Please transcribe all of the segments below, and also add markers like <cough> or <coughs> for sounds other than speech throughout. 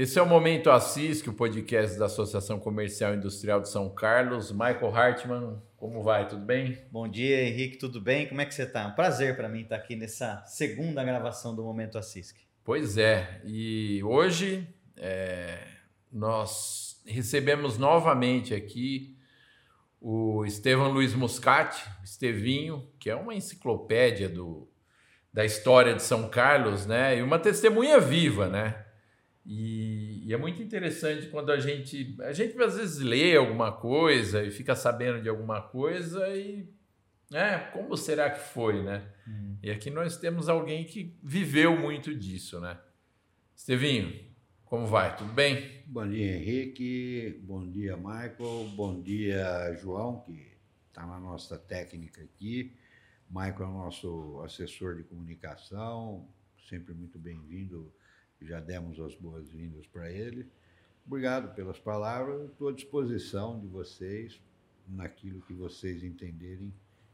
Esse é o Momento Assis, que o podcast da Associação Comercial e Industrial de São Carlos. Michael Hartmann, como vai? Tudo bem? Bom dia, Henrique, tudo bem? Como é que você está? Um prazer para mim estar aqui nessa segunda gravação do Momento Assis. Pois é, e hoje é, nós recebemos novamente aqui o Estevam Luiz Muscati, Estevinho, que é uma enciclopédia do, da história de São Carlos, né? E uma testemunha viva, né? E, e, é muito interessante quando a gente a gente às vezes lê alguma coisa e fica sabendo de alguma coisa e né, como será que foi, né? Hum. E aqui nós temos alguém que viveu muito disso, né? Estevinho, como vai? Tudo bem? Bom dia, Henrique. Bom dia, Michael. Bom dia, João, que está na nossa técnica aqui. Michael é o nosso assessor de comunicação, sempre muito bem-vindo já demos as boas-vindas para ele. Obrigado pelas palavras, estou à disposição de vocês naquilo que vocês entenderem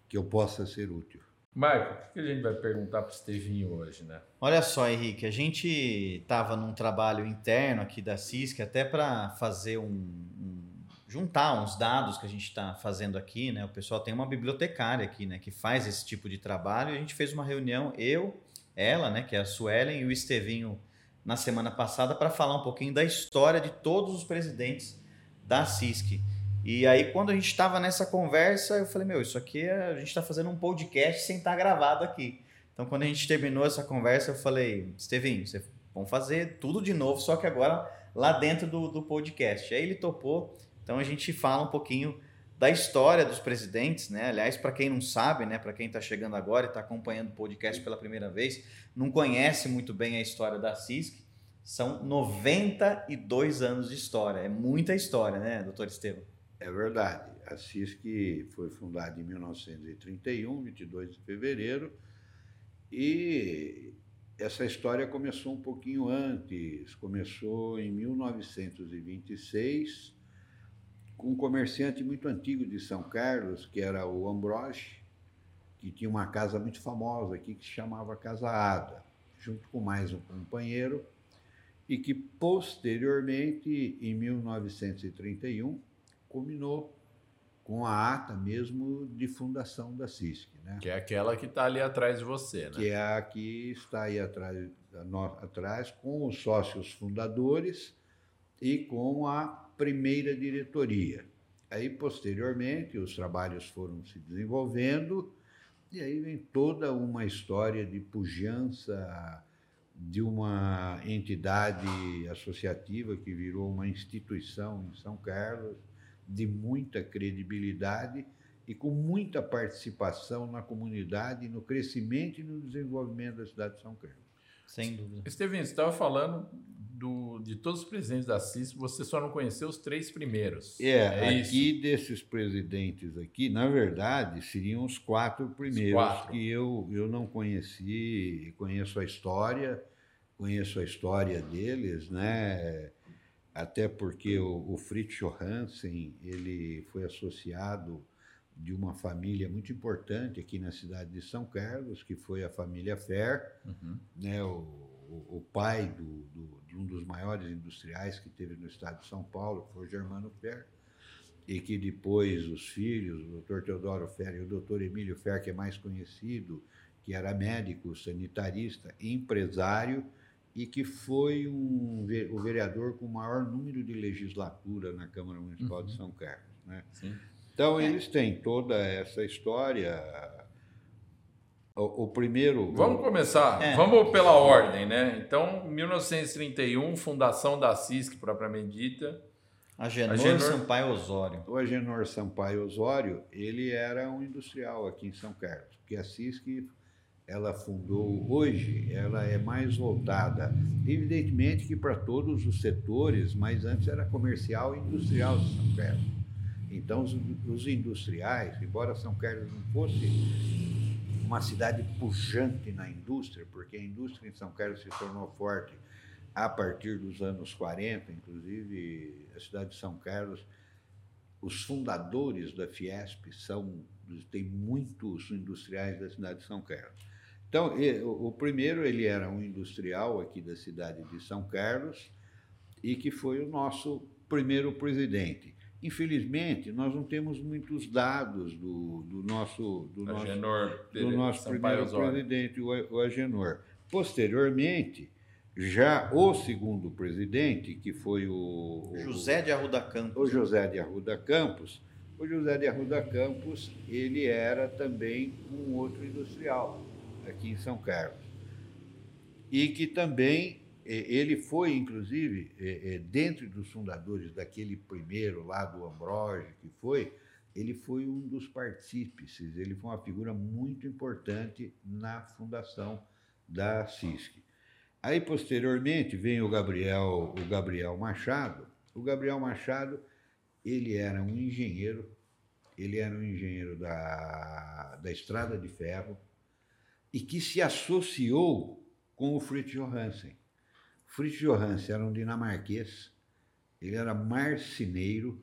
que eu possa ser útil. Marco, o que a gente vai perguntar para o Estevinho hoje, né? Olha só, Henrique, a gente estava num trabalho interno aqui da CISC até para fazer um, um, juntar uns dados que a gente está fazendo aqui, né? O pessoal tem uma bibliotecária aqui, né, que faz esse tipo de trabalho. E a gente fez uma reunião, eu, ela, né, que é a Suelen e o Estevinho na semana passada para falar um pouquinho da história de todos os presidentes da CISC. E aí, quando a gente estava nessa conversa, eu falei: Meu, isso aqui é, a gente está fazendo um podcast sem estar tá gravado aqui. Então, quando a gente terminou essa conversa, eu falei: Estevinho, vocês vão fazer tudo de novo, só que agora lá dentro do, do podcast. Aí ele topou. Então, a gente fala um pouquinho da história dos presidentes, né? Aliás, para quem não sabe, né, para quem está chegando agora e está acompanhando o podcast pela primeira vez, não conhece muito bem a história da CISC, são 92 anos de história. É muita história, né, doutor Estevam? É verdade. A CISC foi fundada em 1931, 22 de fevereiro, e essa história começou um pouquinho antes. Começou em 1926 com um comerciante muito antigo de São Carlos, que era o Ambroge, que tinha uma casa muito famosa aqui que se chamava Casa Ada, junto com mais um companheiro, e que posteriormente, em 1931, culminou com a ata mesmo de fundação da CISC. Né? Que é aquela que está ali atrás de você, né? Que é a que está aí atrás, atrás com os sócios fundadores e com a primeira diretoria. Aí, posteriormente, os trabalhos foram se desenvolvendo e aí vem toda uma história de pujança de uma entidade associativa que virou uma instituição em São Carlos, de muita credibilidade e com muita participação na comunidade, no crescimento e no desenvolvimento da cidade de São Carlos. Sem dúvida. Estevam, você estava falando do, de todos os presidentes da CIS, você só não conheceu os três primeiros. É, é aqui isso? desses presidentes aqui, na verdade, seriam os quatro primeiros os quatro. que eu, eu não conheci, conheço a história, conheço a história deles, né? Até porque o, o Fritz Johansen, ele foi associado de uma família muito importante aqui na cidade de São Carlos, que foi a família Fer, uhum. né? O, o, o pai do, do, de um dos maiores industriais que teve no estado de São Paulo, que foi o Germano Fer, e que depois os filhos, o doutor Teodoro Fer e o doutor Emílio Fer, que é mais conhecido, que era médico, sanitarista, empresário, e que foi um, o vereador com o maior número de legislatura na Câmara Municipal uhum. de São Carlos. Né? Então, eles têm toda essa história o, o primeiro. Vamos começar, é. vamos pela ordem, né? Então, 1931, fundação da CISC propriamente dita. Agenor, Agenor Sampaio Osório. O Agenor Sampaio Osório, ele era um industrial aqui em São Carlos, porque a CISC ela fundou hoje, ela é mais voltada, evidentemente que para todos os setores, mas antes era comercial e industrial de São Carlos. Então, os, os industriais, embora São Carlos não fosse uma cidade pujante na indústria, porque a indústria em São Carlos se tornou forte a partir dos anos 40, inclusive a cidade de São Carlos, os fundadores da Fiesp são tem muitos industriais da cidade de São Carlos. Então, o primeiro ele era um industrial aqui da cidade de São Carlos e que foi o nosso primeiro presidente. Infelizmente, nós não temos muitos dados do, do nosso, do Agenor, nosso, do nosso primeiro presidente, o Agenor. Posteriormente, já o segundo presidente, que foi o, José de Arruda Campos. O José de Arruda Campos. O José de Arruda Campos, ele era também um outro industrial aqui em São Carlos. E que também ele foi, inclusive, dentro dos fundadores daquele primeiro lá do Ambrósio, que foi, ele foi um dos partícices, ele foi uma figura muito importante na fundação da CISC. Aí, posteriormente, vem o Gabriel, o Gabriel Machado. O Gabriel Machado, ele era um engenheiro, ele era um engenheiro da, da Estrada de Ferro e que se associou com o Fritz Johansen. Fritz Johansen era um dinamarquês, ele era marceneiro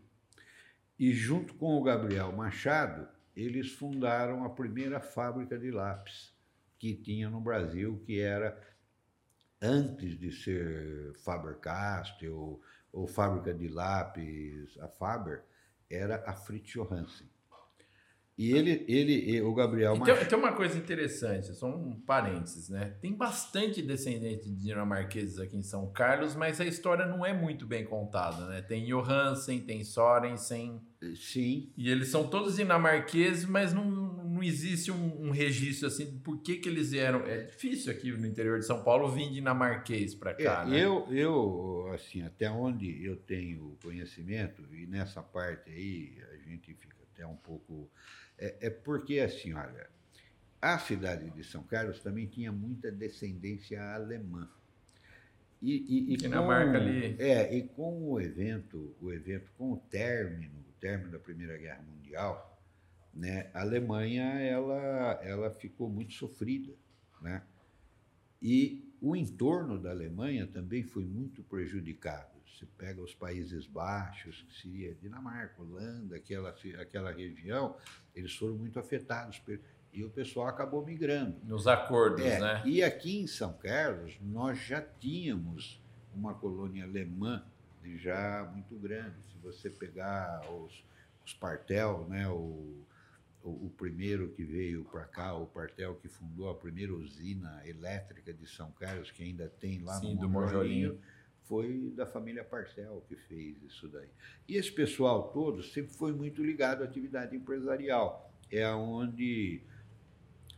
e junto com o Gabriel Machado, eles fundaram a primeira fábrica de lápis que tinha no Brasil, que era antes de ser Faber-Castell ou fábrica de lápis, a Faber, era a Fritz Johansen. E ele, ele, o Gabriel. Então, tem uma coisa interessante, só um parênteses, né? Tem bastante descendente de dinamarqueses aqui em São Carlos, mas a história não é muito bem contada, né? Tem Johansen, tem Sorensen. Sim. E eles são todos dinamarqueses, mas não, não existe um, um registro assim de por que, que eles vieram. É difícil aqui no interior de São Paulo vir dinamarquês para cá, é, né? Eu, eu, assim, até onde eu tenho conhecimento, e nessa parte aí a gente fica até um pouco é, é porque, assim, olha, a cidade de São Carlos também tinha muita descendência alemã. E, e, e Dinamarca com, ali. É, e com o evento, o evento, com o término, o término da Primeira Guerra Mundial, né, a Alemanha ela, ela ficou muito sofrida, né? E o entorno da Alemanha também foi muito prejudicado. Você pega os Países Baixos, que seria Dinamarca, Holanda, aquela, aquela região, eles foram muito afetados e o pessoal acabou migrando. Nos acordos, é, né? E aqui em São Carlos, nós já tínhamos uma colônia alemã já muito grande. Se você pegar os, os Partel, né, o, o, o primeiro que veio para cá, o Partel que fundou a primeira usina elétrica de São Carlos, que ainda tem lá Sim, no Monjolinho, foi da família Parcel que fez isso daí. E esse pessoal todo sempre foi muito ligado à atividade empresarial. É onde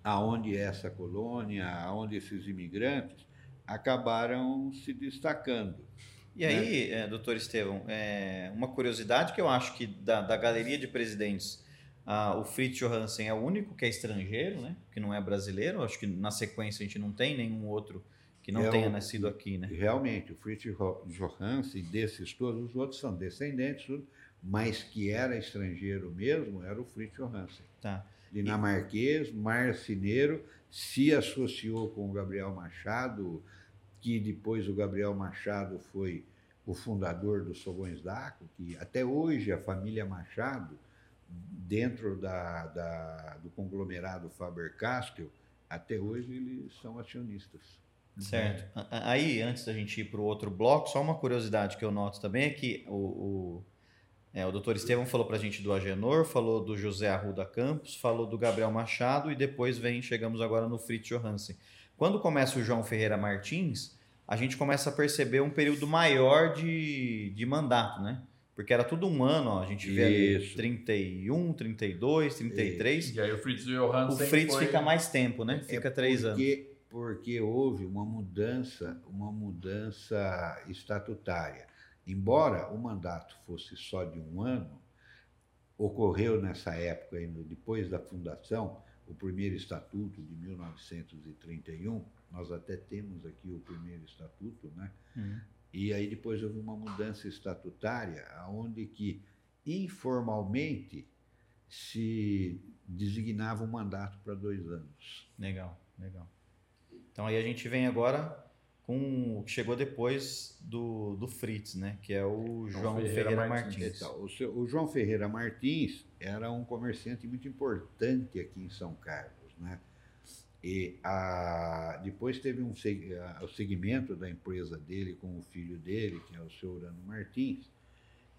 aonde essa colônia, aonde esses imigrantes acabaram se destacando. E aí, né? é, doutor Estevão, é, uma curiosidade que eu acho que da, da galeria de presidentes, ah, o Fritz Johansen é o único que é estrangeiro, né? que não é brasileiro. Acho que na sequência a gente não tem nenhum outro que não é tenha o, nascido aqui, né? Realmente, o Fritz Johansen, desses todos, os outros são descendentes, mas que era estrangeiro mesmo, era o Fritz Johansen. Tá. Dinamarquês, marceneiro, se associou com o Gabriel Machado, que depois o Gabriel Machado foi o fundador dos Fogões d'Aco, que até hoje a família Machado, dentro da, da do conglomerado Faber-Castell, até hoje eles são acionistas. Certo. Aí, antes da gente ir para o outro bloco, só uma curiosidade que eu noto também é que o, o, é, o doutor Estevam falou para a gente do Agenor, falou do José Arruda Campos, falou do Gabriel Machado e depois vem, chegamos agora no Fritz Johansen. Quando começa o João Ferreira Martins, a gente começa a perceber um período maior de, de mandato, né? Porque era tudo um ano, ó, a gente vê ali 31, 32, 33. Isso. E aí o Fritz Johansen O Fritz foi... fica mais tempo, né? Fica é três porque... anos porque houve uma mudança, uma mudança estatutária. Embora o mandato fosse só de um ano, ocorreu nessa época, depois da fundação, o primeiro estatuto de 1931. Nós até temos aqui o primeiro estatuto, né? Uhum. E aí depois houve uma mudança estatutária, onde que informalmente se designava um mandato para dois anos. Legal, legal. Então aí a gente vem agora com o que chegou depois do, do Fritz, né? Que é o João, João Ferreira, Ferreira, Martins. Martins. Então, o, seu, o, João Ferreira Martins era um comerciante muito importante aqui em São Carlos, né? E a, depois teve um, o segmento da empresa dele com o filho dele, que é o seu Urano Martins,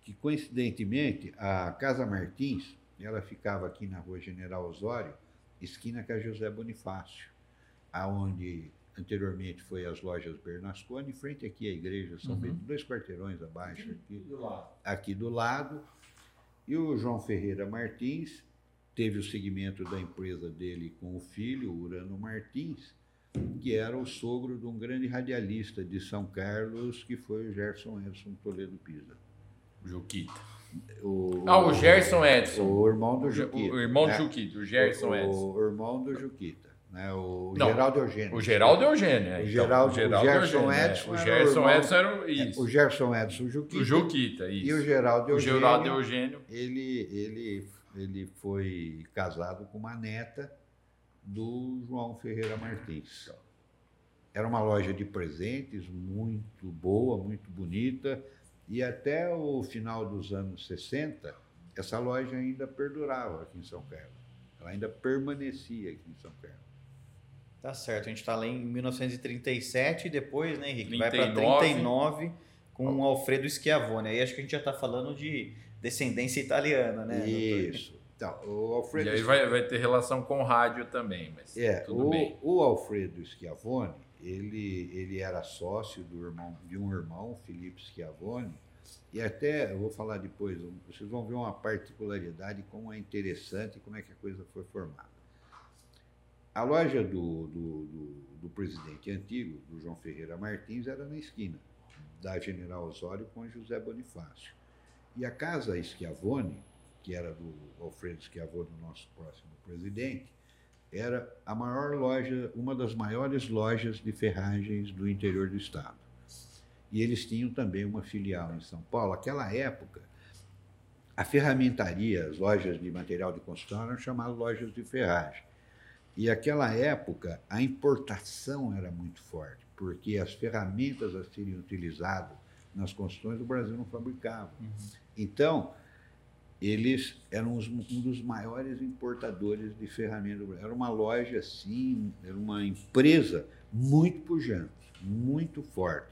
que coincidentemente a Casa Martins, ela ficava aqui na rua General Osório, esquina com a José Bonifácio, aonde anteriormente foi as lojas Bernasconi, em frente aqui à igreja São uhum. Bento, dois quarteirões abaixo aqui do, aqui do lado. E o João Ferreira Martins teve o segmento da empresa dele com o filho, Urano Martins, que era o sogro de um grande radialista de São Carlos, que foi o Gerson Edson Toledo Pisa. Juquita. O, ah, o Gerson Edson. O irmão do Juquita. O, o irmão do né? Juquita, o Gerson o, Edson. O irmão do Juquita. Né? O Não, Geraldo Eugênio. O Geraldo Eugênio, é. O, Geraldo, então, o, Geraldo o Gerson Eugênio, é. Edson. É. O Gerson o Edson era o, isso. O Gerson Edson, o Juquita. O Juquita, isso. E o Geraldo Eugênio. O Geraldo Eugênio. Ele, ele, ele foi casado com uma neta do João Ferreira Martins. Era uma loja de presentes muito boa, muito bonita e até o final dos anos 60, essa loja ainda perdurava aqui em São Carlos. Ela ainda permanecia aqui em São Carlos. Tá certo, a gente está lá em 1937 e depois, né, Henrique? 39. Vai para 39 com o Alfredo Schiavone. Aí acho que a gente já está falando de descendência italiana, né? Isso. Então, o Alfredo e aí vai, vai ter relação com o rádio também, mas é, tudo o, bem. O Alfredo Schiavone, ele, ele era sócio do irmão, de um irmão, Felipe Schiavone, e até, eu vou falar depois, vocês vão ver uma particularidade, como é interessante, como é que a coisa foi formada. A loja do, do, do, do presidente antigo, do João Ferreira Martins, era na esquina da General Osório com José Bonifácio. E a casa Schiavone, que era do Alfredo Schiavone, nosso próximo presidente, era a maior loja, uma das maiores lojas de ferragens do interior do estado. E eles tinham também uma filial em São Paulo. Aquela época, a ferramentaria, as lojas de material de construção eram chamadas lojas de ferragem. E aquela época a importação era muito forte, porque as ferramentas a serem utilizadas nas construções o Brasil não fabricava. Uhum. Então, eles eram um dos maiores importadores de ferramentas. Era uma loja assim, era uma empresa muito pujante, muito forte.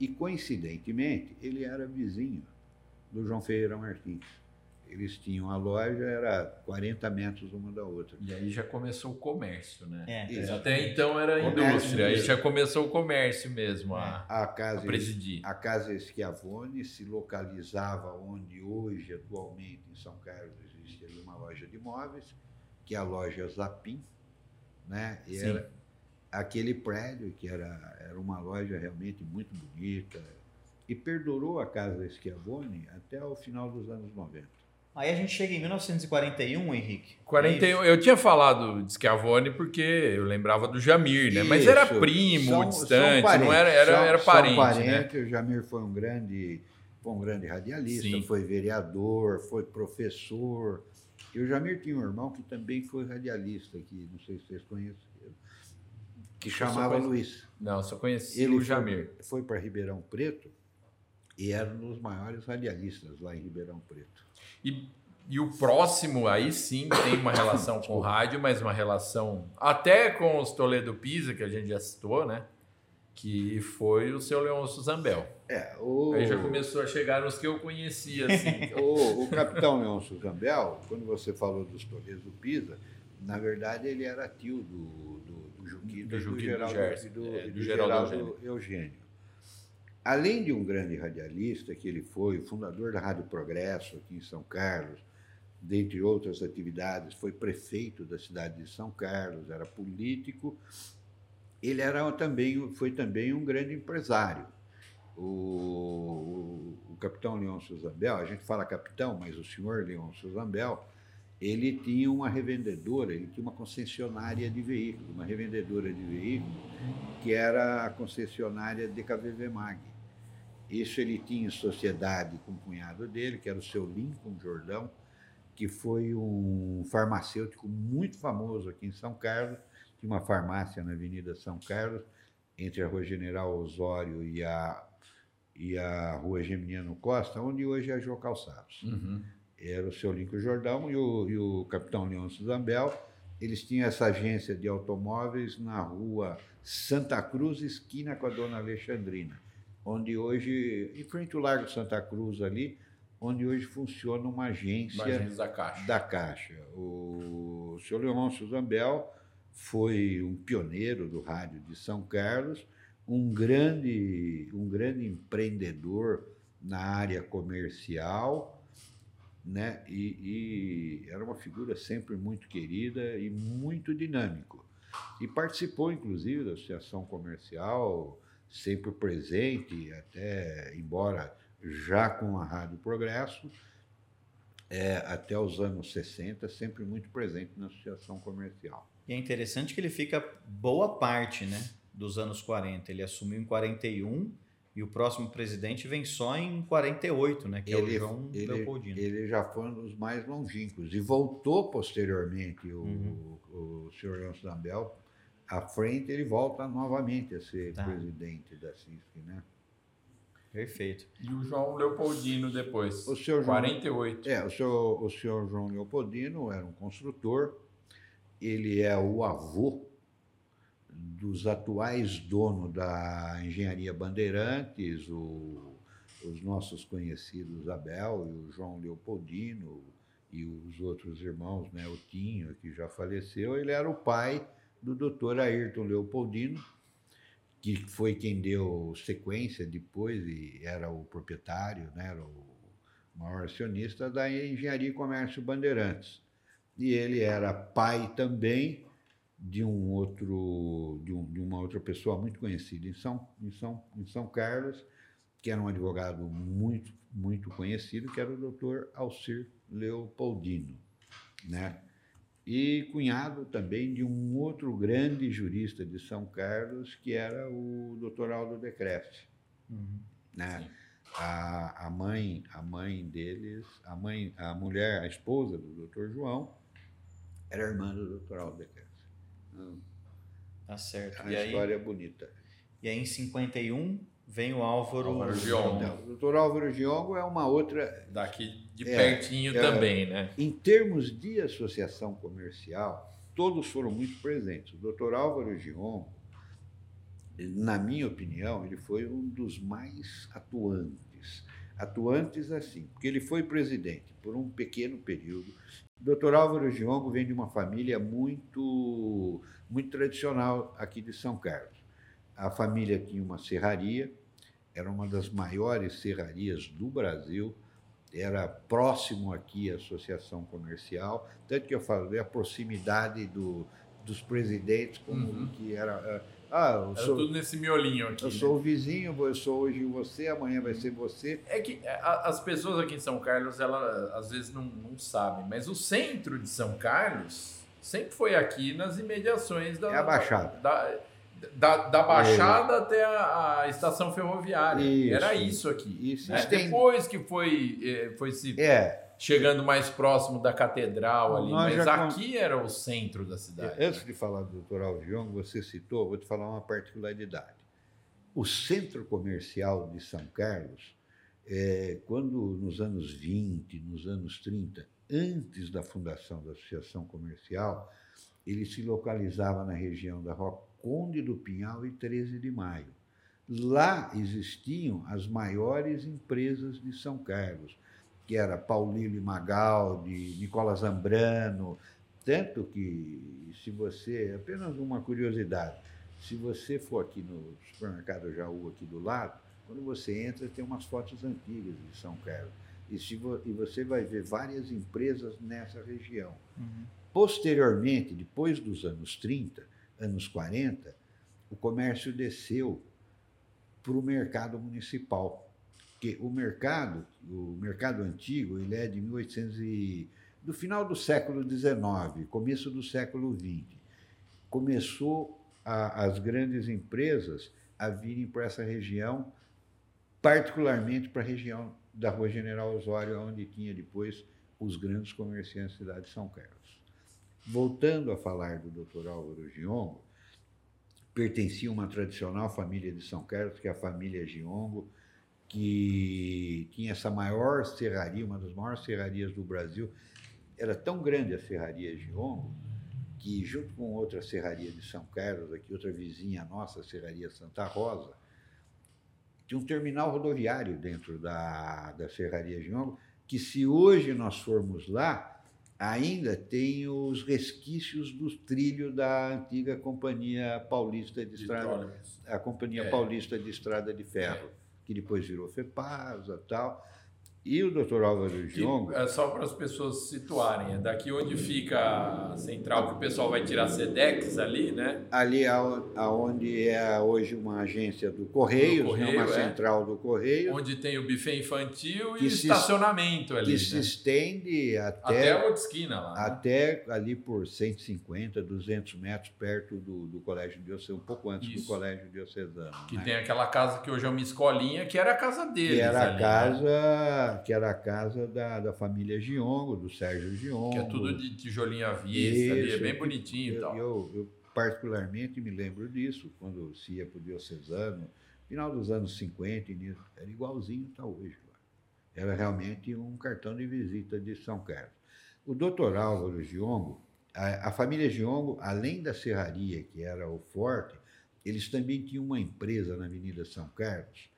E, coincidentemente, ele era vizinho do João Ferreira Martins. Eles tinham a loja, era 40 metros uma da outra. E aí já começou o comércio, né? É, Até então era indústria, aí já começou o comércio mesmo a, a, casa, a presidir. A Casa Schiavone se localizava onde hoje, atualmente, em São Carlos, existe uma loja de móveis, que é a loja Zapim, né? E Sim. era aquele prédio, que era, era uma loja realmente muito bonita, e perdurou a Casa Schiavone até o final dos anos 90. Aí a gente chega em 1941, Henrique. 41, é eu tinha falado de Schiavone porque eu lembrava do Jamir, né? Isso. Mas era primo, são, distante, são não era, era, era parente. São parente né? O Jamir foi um grande, foi um grande radialista, Sim. foi vereador, foi professor. E o Jamir tinha um irmão que também foi radialista aqui, não sei se vocês conhecem, que chamava conheci... Luiz. Não, só conheci Ele o Jamir. Foi, foi para Ribeirão Preto e era um dos maiores radialistas lá em Ribeirão Preto. E, e o próximo, aí sim, tem uma relação <coughs> com o rádio, mas uma relação até com os Toledo Pisa, que a gente já citou, né? Que foi o seu Leôncio Zambel. É, o... Aí já começou a chegar nos que eu conhecia, assim. <laughs> o, o capitão Leôncio Zambel, quando você falou dos Toledo Pisa, na verdade ele era tio do, do, do Juquito, do, do, Geraldo, do, do, é, do, do Geraldo, Geraldo Eugênio. Eugênio. Além de um grande radialista que ele foi, fundador da Rádio Progresso aqui em São Carlos, dentre outras atividades, foi prefeito da cidade de São Carlos, era político. Ele era também, foi também um grande empresário. O, o, o capitão Leôncio Zambel, a gente fala capitão, mas o senhor Leôncio Zambel, ele tinha uma revendedora, ele tinha uma concessionária de veículos, uma revendedora de veículos, que era a concessionária DKVV Mag. Isso ele tinha em sociedade com o cunhado dele, que era o seu Lincoln Jordão, que foi um farmacêutico muito famoso aqui em São Carlos, tinha uma farmácia na Avenida São Carlos, entre a Rua General Osório e a, e a Rua Geminiano Costa, onde hoje é a Jô Calçados. Uhum. Era o seu Lincoln Jordão e o, e o capitão Leôncio Zambel eles tinham essa agência de automóveis na rua Santa Cruz, esquina com a Dona Alexandrina, onde hoje, em frente ao Largo Santa Cruz ali, onde hoje funciona uma agência, da Caixa. Da Caixa. O senhor Leôncio Zambel foi um pioneiro do rádio de São Carlos, um grande, um grande empreendedor na área comercial, né? E, e, era uma figura sempre muito querida e muito dinâmico. E participou, inclusive, da associação comercial, sempre presente, até embora já com a Rádio Progresso, é, até os anos 60, sempre muito presente na associação comercial. E é interessante que ele fica boa parte né, dos anos 40. Ele assumiu em 41 e o próximo presidente vem só em 48, né? Que ele, é o João ele, Leopoldino. Ele já foi um dos mais longínquos e voltou posteriormente o, uhum. o, o senhor João Zambel à frente, ele volta novamente a ser tá. presidente da CISC, né? Perfeito. E o João Leopoldino depois, o senhor 48. João, é, o senhor, o senhor João Leopoldino era um construtor, ele é o avô dos atuais donos da Engenharia Bandeirantes, o, os nossos conhecidos Abel e o João Leopoldino e os outros irmãos, né, o Tinho, que já faleceu, ele era o pai do doutor Ayrton Leopoldino, que foi quem deu sequência depois e era o proprietário, né, era o maior acionista da Engenharia e Comércio Bandeirantes. E ele era pai também de um outro de, um, de, uma outra pessoa muito conhecida em São, em, São, em São Carlos, que era um advogado muito muito conhecido, que era o doutor Alcir Leopoldino, né? E cunhado também de um outro grande jurista de São Carlos, que era o doutor Aldo de uhum. né? A, a mãe a mãe deles, a mãe a mulher, a esposa do doutor João, era irmã do doutor Aldo de Tá certo. A e história aí, é bonita. E aí, em 51, vem o Álvaro, Álvaro Giongo. O doutor Álvaro Giongo é uma outra. Daqui de é, pertinho é, também, né? Em termos de associação comercial, todos foram muito presentes. O doutor Álvaro Giongo, na minha opinião, ele foi um dos mais atuantes. Atuantes assim, porque ele foi presidente por um pequeno período, o doutor Álvaro Giongo vem de uma família muito, muito tradicional aqui de São Carlos. A família tinha uma serraria, era uma das maiores serrarias do Brasil, era próximo aqui à associação comercial, tanto que eu falo, a proximidade do, dos presidentes, como uhum. que era ah, eu Era sou, tudo nesse miolinho aqui. Eu né? sou o vizinho, eu sou hoje você, amanhã vai ser você. É que é, as pessoas aqui em São Carlos, elas às vezes não, não sabem, mas o centro de São Carlos sempre foi aqui nas imediações da, é a Baixada. Da, da, da Baixada é. até a, a, estação ferroviária. Isso, Era isso aqui. Isso, né? Depois que foi, eh, foi se. É chegando mais próximo da catedral ali, Nós mas aqui era o centro da cidade. Antes de falar do doutor Alviong, você citou, vou te falar uma particularidade. O centro comercial de São Carlos, é, quando nos anos 20, nos anos 30, antes da fundação da Associação Comercial, ele se localizava na região da Rua Conde do Pinhal e 13 de Maio. Lá existiam as maiores empresas de São Carlos que era Paulino Magaldi, Nicola Zambrano, tanto que, se você, apenas uma curiosidade, se você for aqui no supermercado Jaú, aqui do lado, quando você entra, tem umas fotos antigas de São Carlos. E, se vo, e você vai ver várias empresas nessa região. Uhum. Posteriormente, depois dos anos 30, anos 40, o comércio desceu para o mercado municipal porque o mercado, o mercado antigo, ele é de 1800 e, do final do século XIX, começo do século XX. Começou a, as grandes empresas a virem para essa região, particularmente para a região da Rua General Osório, onde tinha depois os grandes comerciantes da cidade de São Carlos. Voltando a falar do Dr. Álvaro Giongo, pertencia a uma tradicional família de São Carlos, que é a família Giongo, que tinha essa maior serraria, uma das maiores serrarias do Brasil. Era tão grande a serraria Giongo que junto com outra serraria de São Carlos, aqui outra vizinha nossa, a Serraria Santa Rosa, tinha um terminal rodoviário dentro da, da Serraria Giongo, que se hoje nós formos lá, ainda tem os resquícios do trilho da antiga Companhia Paulista de, de Estrada, a Companhia é. Paulista de Estrada de Ferro, é. que depois virou FEPASA tal. E o doutor Álvaro Giongo. É só para as pessoas se situarem, é daqui onde fica a central que o pessoal vai tirar SEDEX ali, né? Ali aonde é hoje uma agência do Correios, do Correio, né? uma é. central do Correio. Onde tem o buffet infantil e estacionamento ali. Que né? se estende até. Até a outra esquina lá. Né? Até ali por 150, 200 metros perto do, do Colégio Diocesano, um pouco antes Isso. do Colégio Diocesano. Que né? tem aquela casa que hoje é uma escolinha, que era a casa deles. Que era ali, a né? casa. Que era a casa da, da família Giongo, do Sérgio Giongo. Que é tudo de tijolinho à vista, ali, é bem bonitinho eu, e tal. Eu, eu, particularmente me lembro disso, quando se ia para o Diocesano, final dos anos 50, era igualzinho está hoje. Era realmente um cartão de visita de São Carlos. O doutor Álvaro Giongo, a, a família Giongo, além da serraria, que era o forte, eles também tinham uma empresa na Avenida São Carlos,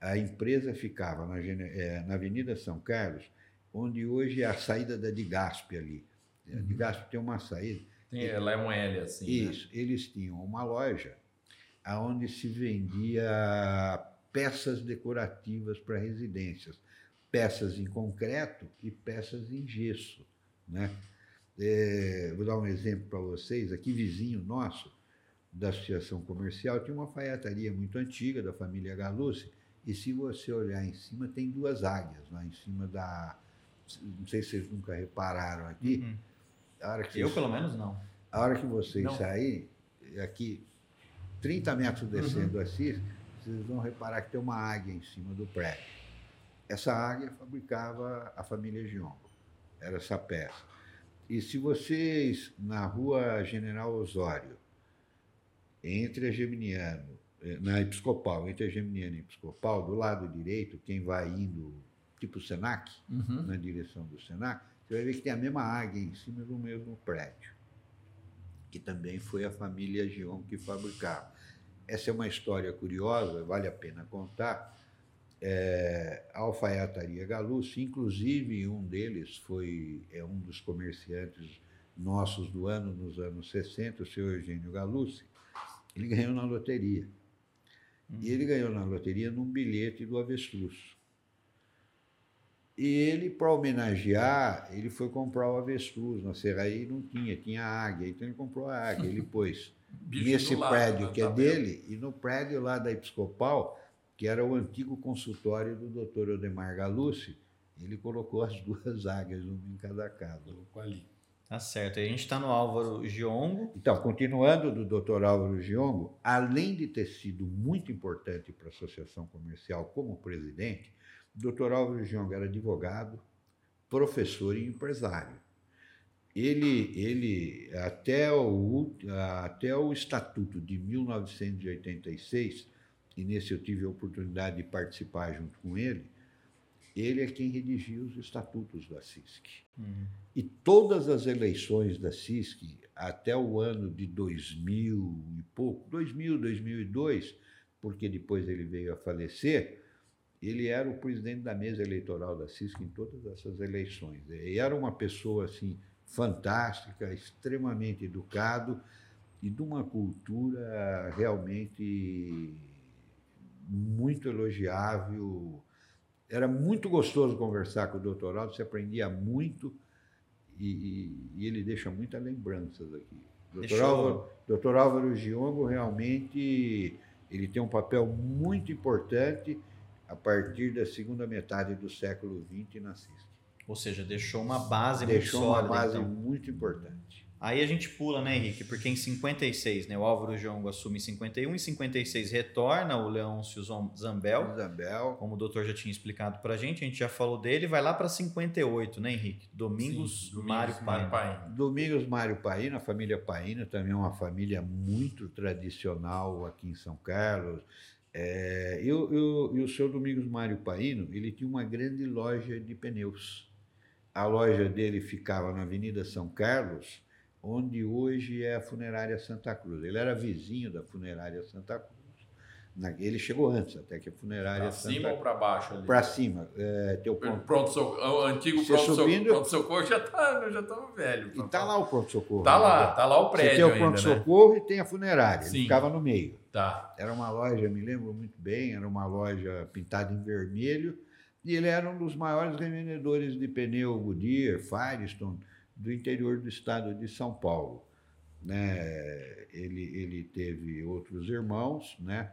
a empresa ficava na, é, na Avenida São Carlos, onde hoje é a saída da Digasp ali. A uhum. Digasp tem uma saída. Tem, ela é um L assim. Né? Isso. Né? Eles tinham uma loja onde se vendia peças decorativas para residências, peças em concreto e peças em gesso. Né? É, vou dar um exemplo para vocês. Aqui, vizinho nosso, da Associação Comercial, tinha uma alfaiataria muito antiga da família Galucci, e se você olhar em cima, tem duas águias lá em cima da. Não sei se vocês nunca repararam aqui. Uhum. A hora que Eu, vocês, pelo menos, não. A hora que vocês saírem, aqui, 30 metros descendo uhum. assim, vocês vão reparar que tem uma águia em cima do prédio. Essa águia fabricava a família Giongo. Era essa peça. E se vocês, na rua General Osório, entre a Geminiano na Episcopal, entre a Geminiana e a Episcopal, do lado direito, quem vai indo, tipo Senac, uhum. na direção do Senac, você vai ver que tem a mesma águia em cima do mesmo prédio, que também foi a família Gion que fabricava. Essa é uma história curiosa, vale a pena contar. É, a alfaiataria Galucci, inclusive um deles foi é um dos comerciantes nossos do ano, nos anos 60, o senhor Eugênio Galucci, ele ganhou na loteria. E ele ganhou na loteria num bilhete do avestruz. E ele, para homenagear, ele foi comprar o avestruz. Na Serraí não tinha, tinha águia. Então ele comprou a águia. Ele pôs <laughs> nesse lado, prédio que é tá dele e no prédio lá da Episcopal, que era o antigo consultório do doutor Odemar Galucci, ele colocou as <laughs> duas águias, uma em cada casa. Colocou ali. Tá certo. E a gente está no Álvaro Giongo. Então, continuando do Dr. Álvaro Giongo, além de ter sido muito importante para a Associação Comercial como presidente, o Dr. Álvaro Giongo era advogado, professor e empresário. Ele, ele até, o, até o Estatuto de 1986, e nesse eu tive a oportunidade de participar junto com ele, ele é quem redigiu os estatutos da CISC. Uhum. E todas as eleições da CISC, até o ano de 2000 e pouco, 2000, 2002, porque depois ele veio a falecer, ele era o presidente da mesa eleitoral da CISC em todas essas eleições. E era uma pessoa assim fantástica, extremamente educado e de uma cultura realmente muito elogiável era muito gostoso conversar com o doutor Aldo, você aprendia muito e, e, e ele deixa muitas lembranças aqui. Doutor Álvaro, doutor Álvaro Giongo realmente ele tem um papel muito importante a partir da segunda metade do século XX na CISC. Ou seja, deixou uma base deixou muito sólida. Deixou uma base então. muito importante. Aí a gente pula, né, Henrique? Porque em 56, né, o Álvaro Jongo assume em 51, em 56 retorna o Leôncio Zambel. Zambel. Como o doutor já tinha explicado para a gente, a gente já falou dele, vai lá para 58, né, Henrique? Domingos, Sim, Domingos Mário Paina. Domingos Mário Paina, a família Paina também é uma família muito tradicional aqui em São Carlos. É, eu, eu, e o senhor Domingos Mário Paino, ele tinha uma grande loja de pneus. A loja dele ficava na Avenida São Carlos, onde hoje é a funerária Santa Cruz. Ele era vizinho da funerária Santa Cruz. Ele chegou antes, até que a funerária. Para cima ou para baixo? Para cima. É, teu ponto. pronto o antigo pronto-socorro pronto -socorro já está já tá velho. E está lá o pronto-socorro. Está lá, está lá o prédio. Você tem o pronto-socorro né? e tem a funerária. Sim. Ele ficava no meio. Tá. Era uma loja, me lembro muito bem, era uma loja pintada em vermelho. E ele era um dos maiores revendedores de pneu Goodyear, Firestone, do interior do estado de São Paulo. Né? Ele, ele teve outros irmãos, né?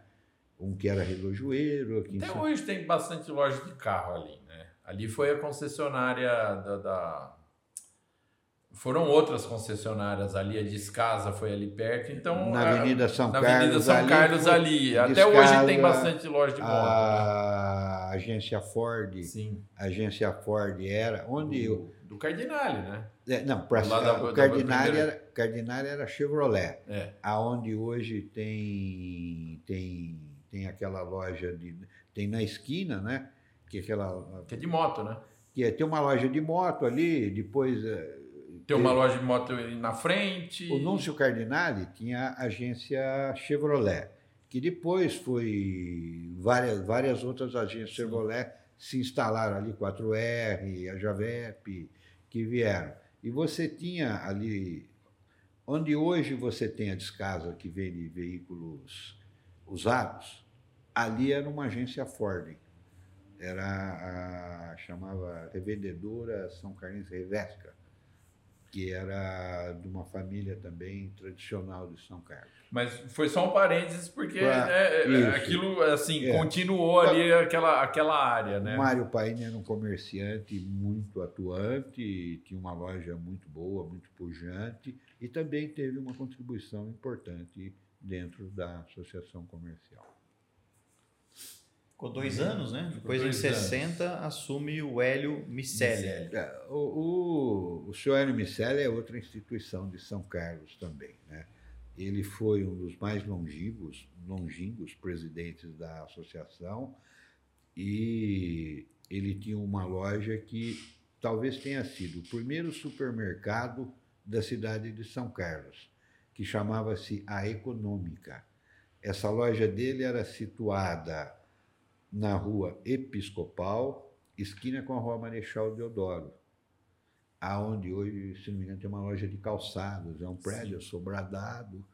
um que era relojoeiro. Aqui Até hoje tem bastante loja de carro ali. Né? Ali foi a concessionária da, da... Foram outras concessionárias ali, a Descasa foi ali perto, então... Na Avenida São na Carlos Avenida São ali, Carlos ali. Até hoje tem bastante loja de moto. Né? A né? agência Ford. Sim. A agência Ford era onde... Do, do Cardinale, né? É, não, para o Cardinale, era, Cardinale era Chevrolet. É. Aonde hoje tem, tem, tem aquela loja de. Tem na esquina, né? Que é aquela. Que é de moto, né? Que é, tem uma loja de moto ali, depois. É, tem uma loja de moto na frente. O Núncio Cardinale tinha a agência Chevrolet, que depois foi. Várias, várias outras agências Sim. Chevrolet se instalaram ali, 4R, a Javep, que vieram. E você tinha ali, onde hoje você tem a Descasa, que vende veículos usados, ali era uma agência Ford. Era a chamava Revendedora São Carlos Revesca, que era de uma família também tradicional de São Carlos. Mas foi só um parênteses, porque pra, né, aquilo assim, é. continuou ali aquela, aquela área. Né? Mário Paine era um comerciante muito atuante, tinha uma loja muito boa, muito pujante, e também teve uma contribuição importante dentro da associação comercial. Ficou dois anos, né? Depois, em 60, anos. assume o Hélio Micelli. É, o, o, o senhor Hélio Micelli é outra instituição de São Carlos também, né? Ele foi um dos mais longínquos, longínquos presidentes da associação e ele tinha uma loja que talvez tenha sido o primeiro supermercado da cidade de São Carlos, que chamava-se A Econômica. Essa loja dele era situada na rua Episcopal, esquina com a rua Marechal Deodoro, aonde hoje, se não me engano, tem uma loja de calçados, é um prédio Sim. sobradado,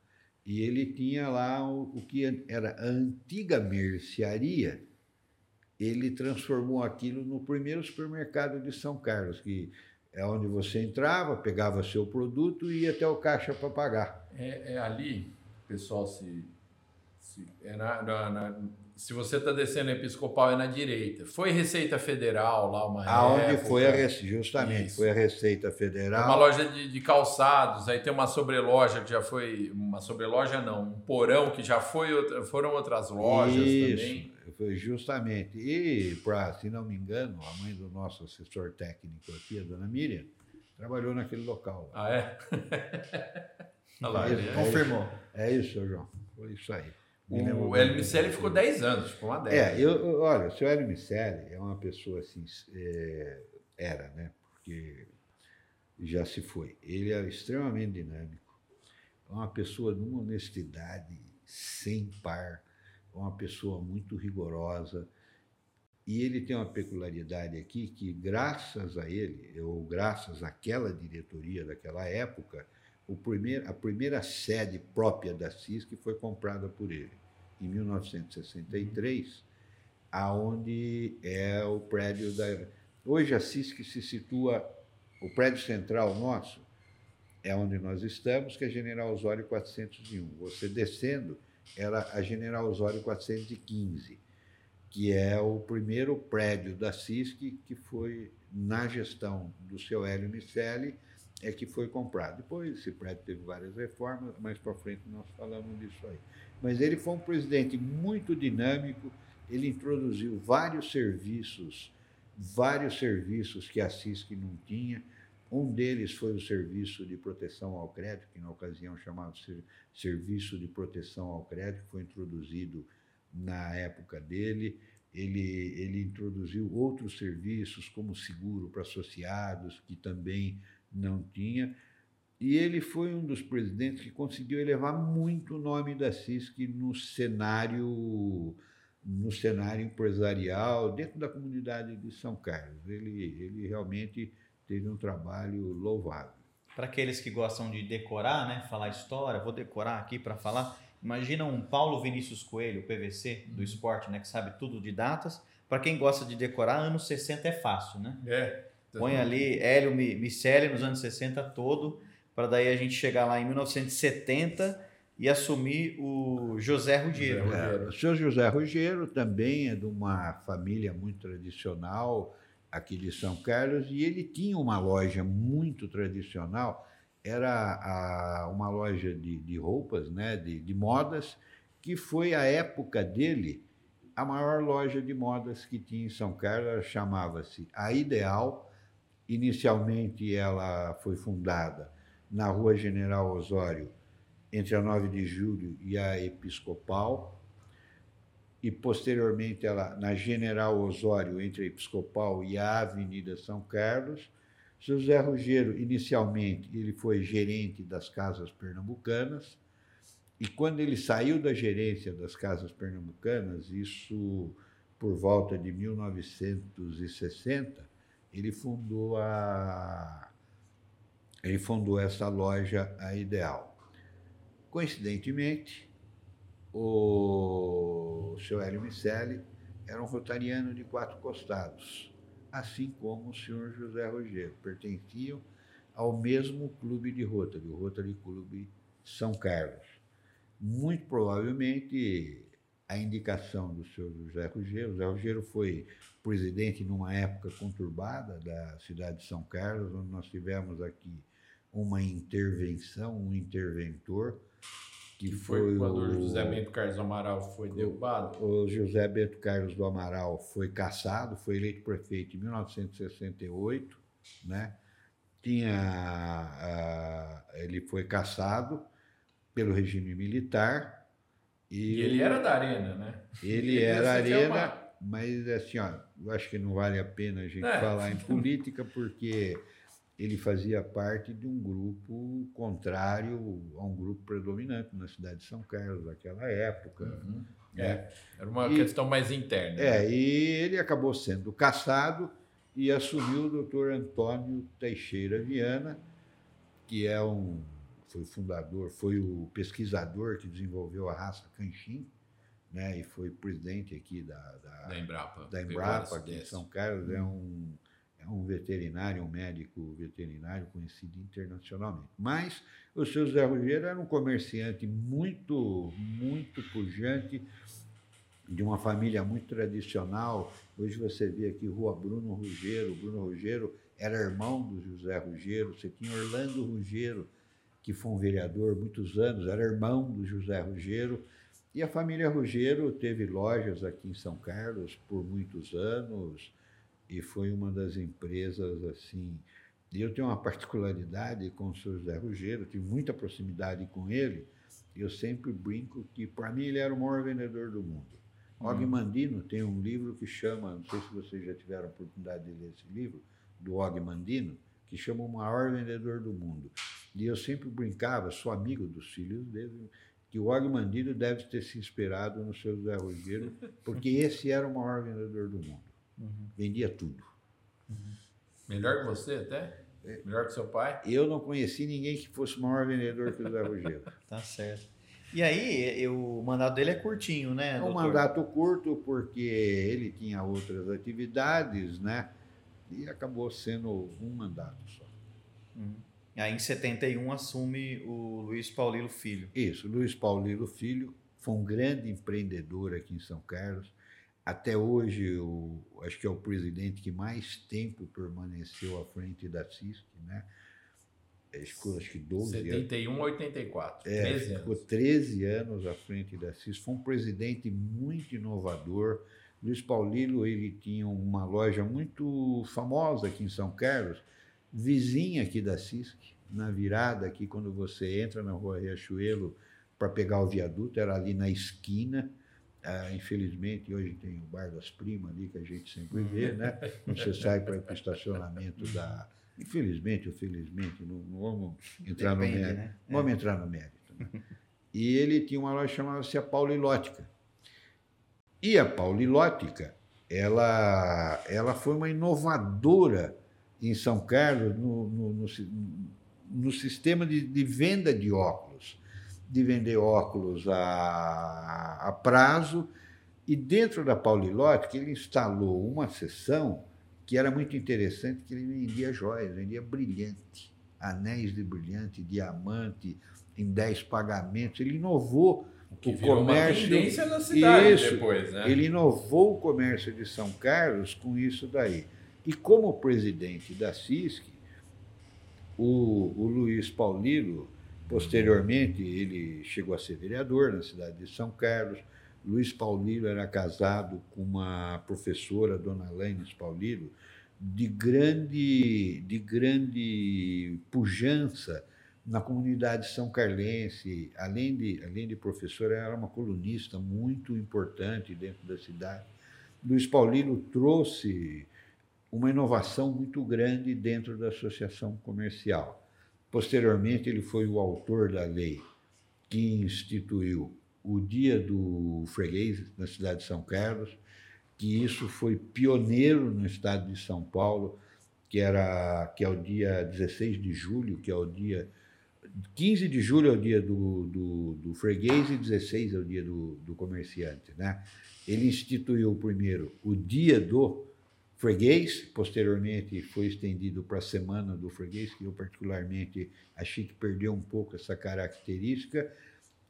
e ele tinha lá o, o que era a antiga mercearia, ele transformou aquilo no primeiro supermercado de São Carlos, que é onde você entrava, pegava seu produto e ia até o caixa para pagar. É, é, ali, pessoal, se, se é na, na, na se você está descendo a Episcopal é na direita. Foi Receita Federal lá uma Aonde época. foi a Receita, justamente, Isso. foi a Receita Federal. Uma loja de, de, calçados, aí tem uma sobreloja que já foi, uma sobreloja não, um porão que já foi, outra, foram outras lojas Isso. também. Foi justamente. E, pra, se não me engano, a mãe do nosso assessor técnico aqui, a dona Miriam, trabalhou naquele local. Ah, é? <laughs> lá, é, confirmou. É isso, João. Foi isso aí. O Hélio Micelli ficou 10 anos, ficou uma década. É, eu, olha, o seu Hélio é uma pessoa assim, é, era, né? Porque já se foi. Ele era extremamente dinâmico, é uma pessoa de uma honestidade sem par, é uma pessoa muito rigorosa. E ele tem uma peculiaridade aqui que, graças a ele, ou graças àquela diretoria daquela época, primeiro, a primeira sede própria da CISC foi comprada por ele, em 1963, aonde é o prédio da. Hoje a CISC se situa, o prédio central nosso é onde nós estamos, que é General Osório 401. Você descendo, era a General Osório 415, que é o primeiro prédio da CISC que foi na gestão do seu Hélio Micelli é que foi comprado. Depois esse prédio teve várias reformas, mais para frente nós falamos disso aí. Mas ele foi um presidente muito dinâmico, ele introduziu vários serviços, vários serviços que a CISC não tinha. Um deles foi o serviço de proteção ao crédito, que na ocasião chamado Serviço de Proteção ao Crédito, foi introduzido na época dele. Ele, ele introduziu outros serviços, como seguro para associados, que também não tinha. E ele foi um dos presidentes que conseguiu elevar muito o nome da CISC no cenário no cenário empresarial dentro da comunidade de São Carlos. Ele, ele realmente teve um trabalho louvável. Para aqueles que gostam de decorar, né, falar história, vou decorar aqui para falar. Imagina um Paulo Vinícius Coelho, PVC do esporte, né, que sabe tudo de datas. Para quem gosta de decorar, anos 60 é fácil, né? É. Põe ali Hélio Micelli nos anos 60 todo, para daí a gente chegar lá em 1970 e assumir o José Ruggiero. É, o senhor José Ruggiero também é de uma família muito tradicional aqui de São Carlos e ele tinha uma loja muito tradicional, era a, uma loja de, de roupas, né, de, de modas, que foi a época dele a maior loja de modas que tinha em São Carlos, chamava-se A Ideal. Inicialmente ela foi fundada na Rua General Osório, entre a 9 de julho e a Episcopal, e posteriormente ela na General Osório, entre a Episcopal e a Avenida São Carlos. José Ruggiero, inicialmente, ele foi gerente das casas pernambucanas, e quando ele saiu da gerência das casas pernambucanas, isso por volta de 1960, ele fundou a ele fundou essa loja a Ideal. Coincidentemente, o seu Hélio Micelli era um rotariano de quatro costados, assim como o senhor José Rogério. Pertenciam ao mesmo clube de Rotary, o Rotary Clube São Carlos. Muito provavelmente a indicação do senhor José Rogério. José Rogério foi presidente numa época conturbada da cidade de São Carlos, onde nós tivemos aqui uma intervenção, um interventor que foi, foi quando o José Bento Carlos do Amaral foi derrubado. O José Bento Carlos do Amaral foi caçado, foi eleito prefeito em 1968, né? Tinha, uh, ele foi caçado pelo regime militar. E, e ele era da Arena, né? Ele, ele era Arena, mas assim, ó, eu acho que não vale a pena a gente é. falar em <laughs> política, porque ele fazia parte de um grupo contrário a um grupo predominante na cidade de São Carlos naquela época. Uhum. Né? É, era uma e, questão mais interna. É, né? e ele acabou sendo caçado e assumiu o doutor Antônio Teixeira Viana, que é um foi fundador, foi o pesquisador que desenvolveu a raça canchim, né, e foi presidente aqui da, da, da Embrapa, da Embrapa aqui em São Carlos, é um é um veterinário, um médico veterinário conhecido internacionalmente. Mas o seu Zé Ruggiero era um comerciante muito, muito pujante, de uma família muito tradicional. Hoje você vê aqui Rua Bruno Ruggiero. Bruno Ruggiero era irmão do José Ruggiero. Você tinha Orlando Ruggiero, que foi um vereador muitos anos, era irmão do José Ruggiero. E a família Ruggiero teve lojas aqui em São Carlos por muitos anos e foi uma das empresas assim. E eu tenho uma particularidade com o senhor José Ruggiero, tive muita proximidade com ele. Eu sempre brinco que, para mim, ele era o maior vendedor do mundo. Hum. Og Mandino tem um livro que chama, não sei se vocês já tiveram a oportunidade de ler esse livro, do Og Mandino, que chama O Maior Vendedor do Mundo. E eu sempre brincava, sou amigo dos filhos dele, que o Og Mandino deve ter se inspirado no seu José Ruggiero, porque esse era o maior vendedor do mundo. Uhum. Vendia tudo. Uhum. Melhor que você até? É. Melhor que seu pai? Eu não conheci ninguém que fosse maior vendedor que o Zé Rogério. <laughs> tá certo. E aí, o mandato dele é curtinho, né? É um doutor? mandato curto porque ele tinha outras atividades, né? E acabou sendo um mandato só. Uhum. Aí, em 71, assume o Luiz Paulino Filho. Isso, Luiz Paulino Filho foi um grande empreendedor aqui em São Carlos até hoje, o, acho que é o presidente que mais tempo permaneceu à frente da CISC, né? Ficou, acho que 12 71 anos. 84. É, 13 ficou anos. 13 anos à frente da CISC. Foi um presidente muito inovador. Luiz Paulino, ele tinha uma loja muito famosa aqui em São Carlos, vizinha aqui da CISC, na virada aqui, quando você entra na rua Riachuelo para pegar o viaduto, era ali na esquina. Ah, infelizmente, hoje tem o Bar das Primas ali, que a gente sempre vê, uhum. né? Quando você sai para o <laughs> estacionamento da, Infelizmente ou felizmente, não, não vamos entrar Depende, no mérito. Né? Vamos é. entrar no mérito. Né? <laughs> E ele tinha uma loja chamada-se a Paulilótica. E a Paulilótica, ela, ela foi uma inovadora em São Carlos no, no, no, no sistema de, de, venda de óculos, de vender óculos a, a prazo. E dentro da Paulilótica, ele instalou uma seção que era muito interessante, que ele vendia joias, vendia brilhante, anéis de brilhante, diamante, em 10 pagamentos. Ele inovou que o comércio. Uma na cidade isso, depois, né? Ele inovou o comércio de São Carlos com isso daí. E como presidente da CISC, o, o Luiz Paulino, posteriormente, ele chegou a ser vereador na cidade de São Carlos. Luiz Paulino era casado com uma professora, dona Laines Paulino, de grande, de grande pujança na comunidade são carlense, além de, além de professora, era uma colunista muito importante dentro da cidade. Luiz Paulino trouxe uma inovação muito grande dentro da associação comercial. Posteriormente, ele foi o autor da lei que instituiu o Dia do Freguês na cidade de São Carlos, que isso foi pioneiro no estado de São Paulo, que era que é o dia 16 de julho, que é o dia 15 de julho é o dia do, do, do freguês e 16 é o dia do, do comerciante. Né? Ele instituiu primeiro o dia do freguês, posteriormente foi estendido para a semana do freguês, que eu particularmente achei que perdeu um pouco essa característica,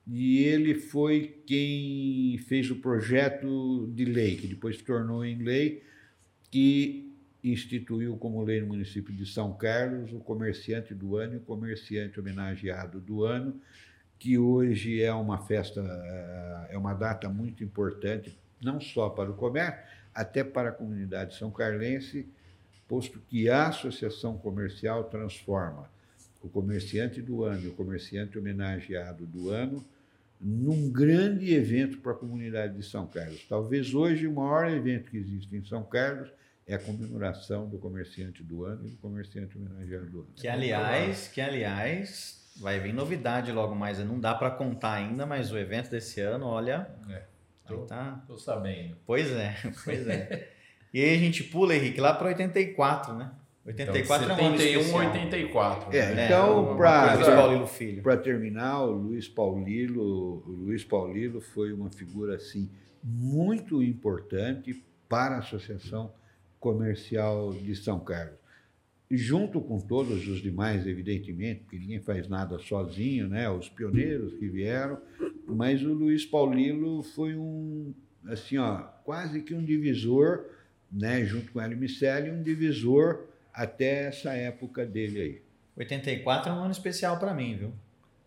e ele foi quem fez o projeto de lei, que depois se tornou em lei, que instituiu como lei no município de São Carlos o comerciante do ano e o comerciante homenageado do ano, que hoje é uma festa, é uma data muito importante, não só para o comércio, até para a comunidade são carlense, posto que a associação comercial transforma o comerciante do ano e o comerciante homenageado do ano num grande evento para a comunidade de São Carlos. Talvez hoje o maior evento que existe em São Carlos é a comemoração do comerciante do ano e do comerciante homenageado do ano. Que aliás, que aliás, vai vir novidade logo mais. Não dá para contar ainda, mas o evento desse ano, olha, é, tô, tá. Tô sabendo. Pois é, <laughs> pois é. <laughs> e aí a gente pula, Henrique, lá para 84, né? 84 então, 71, 84. É, né? então, é, para terminar, o Luiz Paulilo, o Luiz Paulilo foi uma figura assim muito importante para a associação comercial de São Carlos. Junto com todos os demais, evidentemente, porque ninguém faz nada sozinho, né? os pioneiros que vieram, mas o Luiz Paulino foi um, assim, ó, quase que um divisor, né? junto com o Hélio Micelli, um divisor até essa época dele aí. 84 é um ano especial para mim, viu?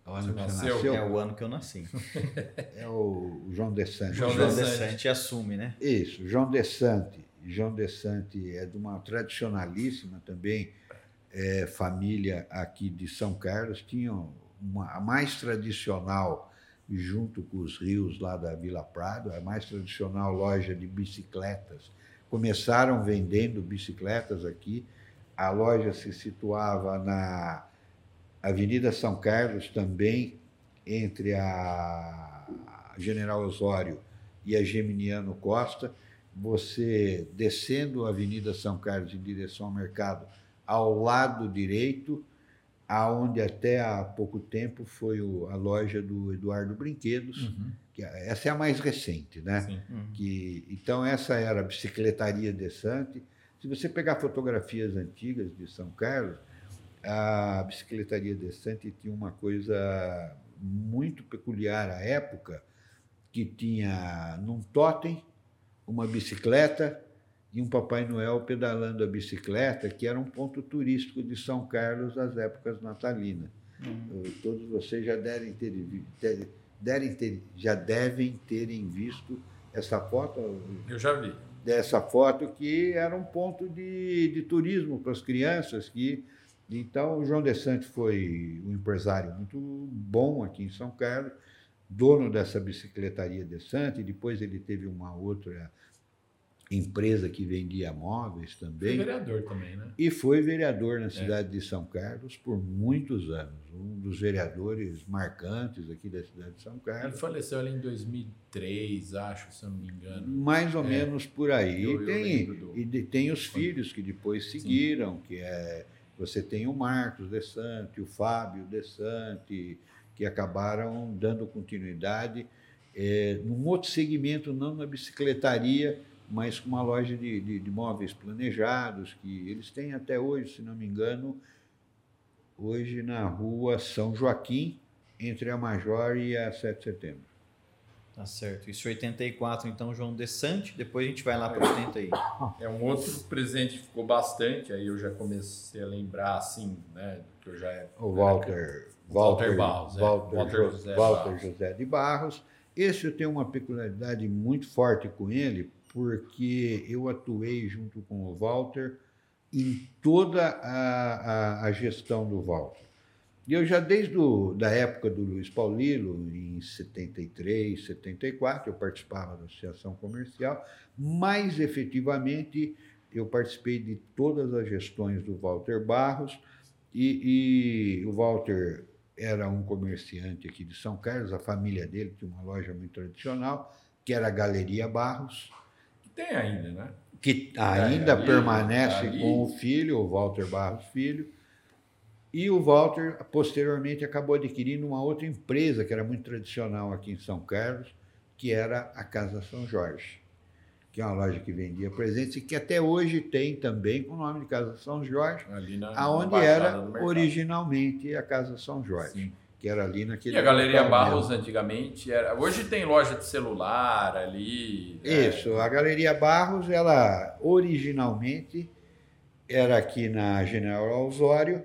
É o ano que nasceu? nasceu? É o ano que eu nasci. <laughs> é o João Desante. João, João Desante assume, né? Isso, João Desante. João de Sante é de uma tradicionalíssima também é, família aqui de São Carlos, tinham uma, a mais tradicional, junto com os rios lá da Vila Prado, a mais tradicional loja de bicicletas. Começaram vendendo bicicletas aqui. A loja se situava na Avenida São Carlos, também entre a General Osório e a Geminiano Costa você descendo a Avenida São Carlos em direção ao mercado, ao lado direito, aonde até há pouco tempo foi o, a loja do Eduardo Brinquedos, uhum. que é, essa é a mais recente, né? Uhum. Que, então essa era a bicicletaria Desante. Se você pegar fotografias antigas de São Carlos, a bicicletaria Desante tinha uma coisa muito peculiar à época, que tinha num totem uma bicicleta e um Papai Noel pedalando a bicicleta, que era um ponto turístico de São Carlos das épocas natalinas. Uhum. Todos vocês já devem ter, ter, devem ter, já devem terem visto essa foto. Eu já vi. Dessa foto que era um ponto de, de turismo para as crianças. Que, então, o João de Santos foi um empresário muito bom aqui em São Carlos dono dessa bicicletaria de Santa, e depois ele teve uma outra empresa que vendia móveis também. Foi vereador também, né? E foi vereador na cidade é. de São Carlos por muitos anos. Um dos vereadores marcantes aqui da cidade de São Carlos. Ele faleceu ali em 2003, acho, se eu não me engano. Mais ou é. menos por aí. Eu, e tem, do... e tem os filhos que depois seguiram, Sim. que é você tem o Marcos De Sante, o Fábio De Sante, que acabaram dando continuidade é, num outro segmento, não na bicicletaria, mas com uma loja de, de, de, móveis planejados, que eles têm até hoje, se não me engano, hoje na rua São Joaquim, entre a Major e a 7 de setembro. Tá certo. Isso 84, então, João Desante, depois a gente vai lá para 80 aí. É um outro presente que ficou bastante, aí eu já comecei a lembrar, assim, né, que eu já... O Walter... Walter, Walter Barros. Walter, é. Walter, José, Walter Barros. José de Barros. Esse eu tenho uma peculiaridade muito forte com ele, porque eu atuei junto com o Walter em toda a, a, a gestão do Walter. E eu já desde a da época do Luiz Paulino, em 73, 74, eu participava da associação comercial, mais efetivamente eu participei de todas as gestões do Walter Barros e, e o Walter era um comerciante aqui de São Carlos, a família dele tinha uma loja muito tradicional, que era a Galeria Barros, tem ainda, né? Que ainda ali, permanece ali. com o filho, o Walter Barros Filho. E o Walter, posteriormente, acabou adquirindo uma outra empresa que era muito tradicional aqui em São Carlos, que era a Casa São Jorge, que é uma loja que vendia presentes e que até hoje tem também com o nome de Casa São Jorge, Ali na, aonde na era originalmente a Casa São Jorge. Sim que era ali naquele. E a Galeria Barros mesmo. antigamente era. Hoje tem loja de celular ali. Né? Isso, a Galeria Barros, ela originalmente era aqui na General Osório,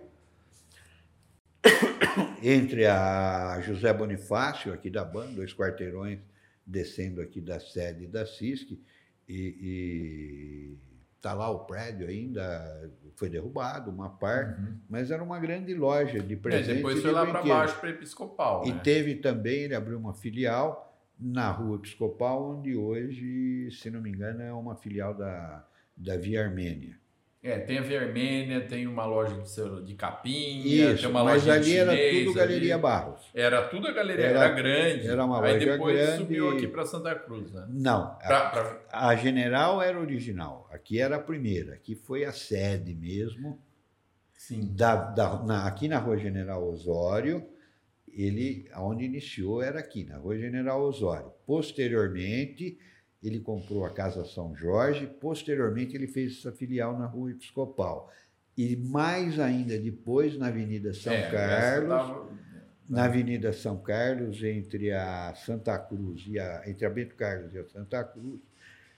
<coughs> entre a José Bonifácio, aqui da banda, dois quarteirões descendo aqui da sede da CISC, e, e Está lá o prédio ainda, foi derrubado, uma parte, uhum. mas era uma grande loja de presentes. É, depois foi lá para baixo para Episcopal. E né? teve também, ele abriu uma filial na rua Episcopal, onde hoje, se não me engano, é uma filial da, da Via Armênia. É, tem a Vermênia, tem uma loja de, de capinha, Isso, tem uma mas loja ali chinês, era tudo Galeria ali. Barros. Era tudo a galeria, era, era grande. Era uma loja Aí depois grande. subiu aqui para Santa Cruz, né? Não, pra, a, pra... a, General era original, aqui era a primeira, aqui foi a sede mesmo. Sim. Da, da, na, aqui na Rua General Osório, ele, onde iniciou era aqui, na Rua General Osório. Posteriormente ele comprou a Casa São Jorge, posteriormente ele fez essa filial na Rua Episcopal. E mais ainda depois, na Avenida São é, Carlos, tava... na Avenida São Carlos, entre a Santa Cruz e a, entre a Bento Carlos e a Santa Cruz,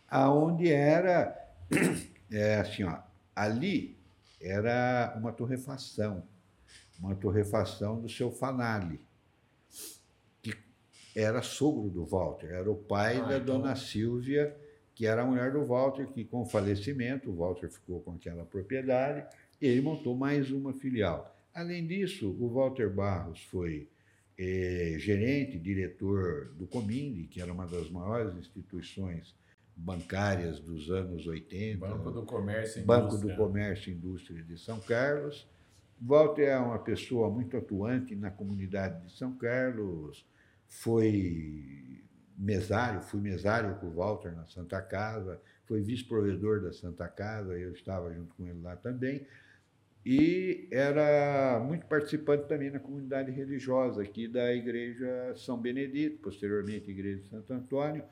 aonde era <clears throat> é, assim, ó, ali era uma torrefação, uma torrefação do seu Fanale era sogro do Walter, era o pai ah, da então... dona Silvia, que era a mulher do Walter, que com o falecimento, o Walter ficou com aquela propriedade, e ele montou mais uma filial. Além disso, o Walter Barros foi é, gerente, diretor do Cominde, que era uma das maiores instituições bancárias dos anos 80. Banco do Comércio e Banco Indústria. do Comércio e Indústria de São Carlos. Walter é uma pessoa muito atuante na comunidade de São Carlos, foi mesário, fui mesário com o Walter na Santa Casa, foi vice-provedor da Santa Casa, eu estava junto com ele lá também, e era muito participante também na comunidade religiosa aqui da Igreja São Benedito, posteriormente Igreja Santo Antônio.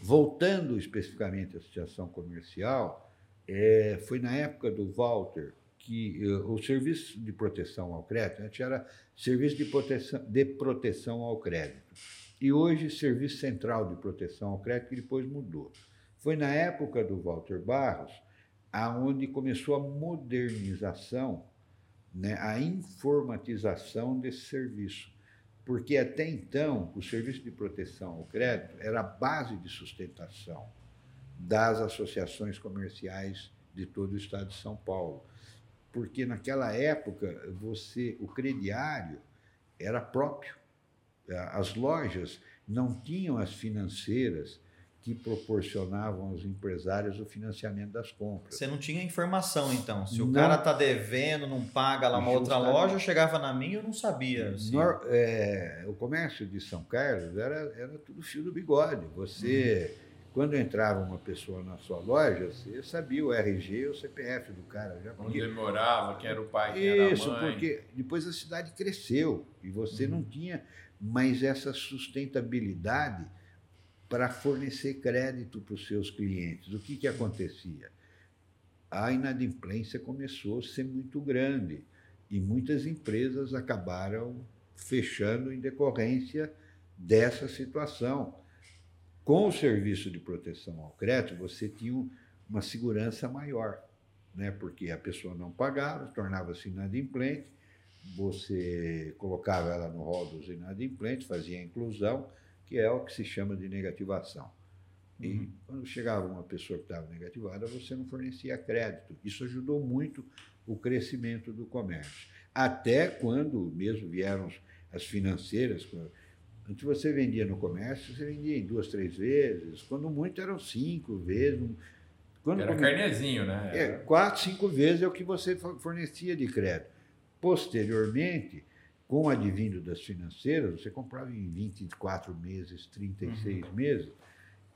Voltando especificamente à associação comercial, é, foi na época do Walter que uh, o serviço de proteção ao crédito antes era serviço de proteção, de proteção ao crédito. E hoje serviço central de proteção ao crédito que depois mudou. Foi na época do Walter Barros aonde começou a modernização, né, a informatização desse serviço, porque até então o serviço de proteção ao crédito era a base de sustentação das associações comerciais de todo o estado de São Paulo porque naquela época você o crediário era próprio. As lojas não tinham as financeiras que proporcionavam aos empresários o financiamento das compras. Você não tinha informação, então? Se o cara está devendo, não paga lá uma outra loja, chegava na minha eu não sabia. Assim. No, é, o comércio de São Carlos era, era tudo fio do bigode. Você, uhum. Quando entrava uma pessoa na sua loja, você sabia o RG e o CPF do cara. Já Onde ele morava, quem era o pai, quem Isso, era a mãe. porque depois a cidade cresceu e você uhum. não tinha mais essa sustentabilidade para fornecer crédito para os seus clientes. O que, que acontecia? A inadimplência começou a ser muito grande e muitas empresas acabaram fechando em decorrência dessa situação. Com o serviço de proteção ao crédito, você tinha uma segurança maior, né? porque a pessoa não pagava, tornava-se inadimplente, você colocava ela no rol dos inadimplentes, fazia a inclusão, que é o que se chama de negativação. E uhum. quando chegava uma pessoa que estava negativada, você não fornecia crédito. Isso ajudou muito o crescimento do comércio. Até quando mesmo vieram as financeiras. Antes você vendia no comércio, você vendia em duas, três vezes. Quando muito eram cinco vezes. Quando, Era carnezinho, né? É, quatro, cinco vezes é o que você fornecia de crédito. Posteriormente, com o advindo das financeiras, você comprava em 24 meses, 36 uhum. meses,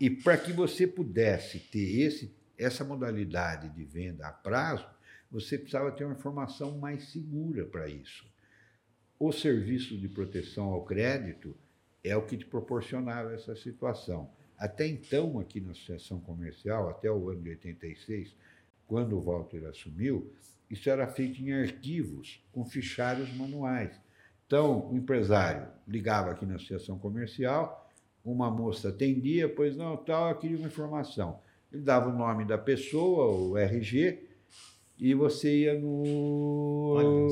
e para que você pudesse ter esse, essa modalidade de venda a prazo, você precisava ter uma informação mais segura para isso. O serviço de proteção ao crédito é o que te proporcionava essa situação. Até então, aqui na Associação Comercial, até o ano de 86, quando o Walter assumiu, isso era feito em arquivos, com fichários manuais. Então, o empresário ligava aqui na associação comercial, uma moça atendia, pois não, tal, eu queria uma informação. Ele dava o nome da pessoa, o RG, e você ia no.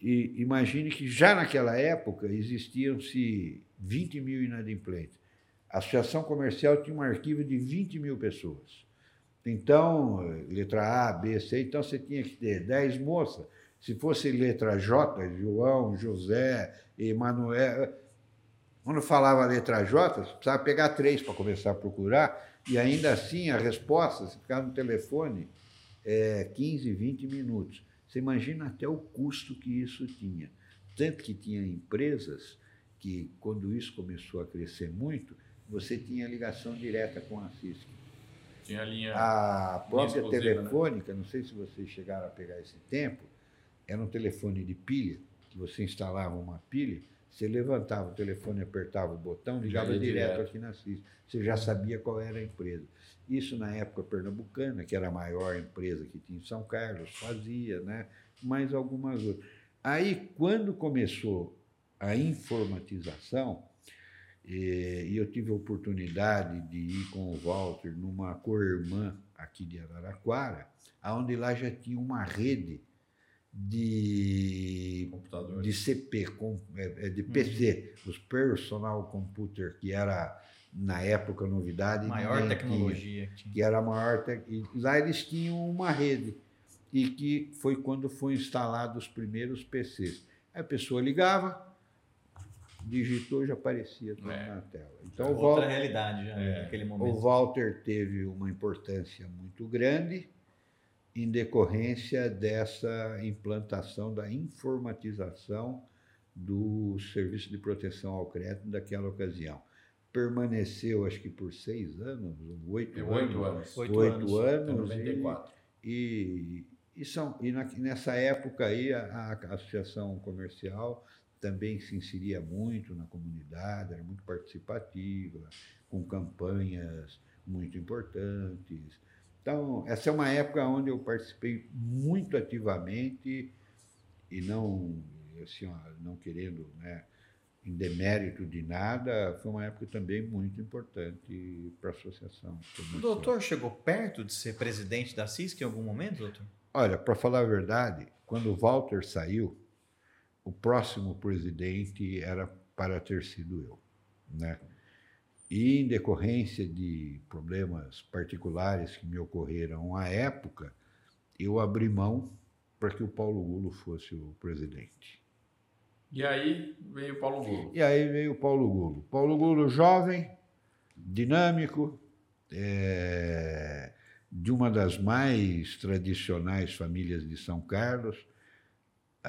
E imagine que já naquela época existiam-se 20 mil inadimplentes. A associação comercial tinha um arquivo de 20 mil pessoas. Então, letra A, B, C, então você tinha que ter 10 moças se fosse letra J, João, José, Emanuel. Quando falava letra J, você precisava pegar três para começar a procurar, e ainda assim a resposta, você ficava no telefone é, 15, 20 minutos. Você imagina até o custo que isso tinha. Tanto que tinha empresas que, quando isso começou a crescer muito, você tinha ligação direta com a CISC. Tinha a linha. A própria linha né? telefônica, né? não sei se vocês chegaram a pegar esse tempo, era um telefone de pilha, que você instalava uma pilha, você levantava o telefone, apertava o botão, ligava direto, direto aqui na CIS. Você já sabia qual era a empresa. Isso na época pernambucana, que era a maior empresa que tinha em São Carlos, fazia, né? mais algumas outras. Aí, quando começou a informatização, e eu tive a oportunidade de ir com o Walter numa co-irmã aqui de Araraquara, onde lá já tinha uma rede de, de CP, é, é, de PC, uhum. os Personal Computer, que era na época novidade. Maior tecnologia. Tinha, que, que era a maior. Te... Lá eles tinham uma rede e que foi quando foi instalado os primeiros PCs. A pessoa ligava, digitou já aparecia tudo é. na tela. Então, Outra Walter, realidade já é. naquele momento. O Walter teve uma importância muito grande em decorrência dessa implantação da informatização do serviço de proteção ao crédito daquela ocasião. Permaneceu, acho que por seis anos, oito, é, oito anos. Oito, oito anos. anos 94. E, e, são, e na, nessa época aí a, a associação comercial também se inseria muito na comunidade, era muito participativa, com campanhas muito importantes. Então, essa é uma época onde eu participei muito ativamente e não, assim, ó, não querendo, né, em demérito de nada, foi uma época também muito importante para a associação. O doutor chegou perto de ser presidente da CISC em algum momento, doutor? Olha, para falar a verdade, quando o Walter saiu, o próximo presidente era para ter sido eu, né? E, em decorrência de problemas particulares que me ocorreram à época, eu abri mão para que o Paulo Gulo fosse o presidente. E aí veio o Paulo Gulo. E aí veio o Paulo Gulo. Paulo Gulo, jovem, dinâmico, é, de uma das mais tradicionais famílias de São Carlos.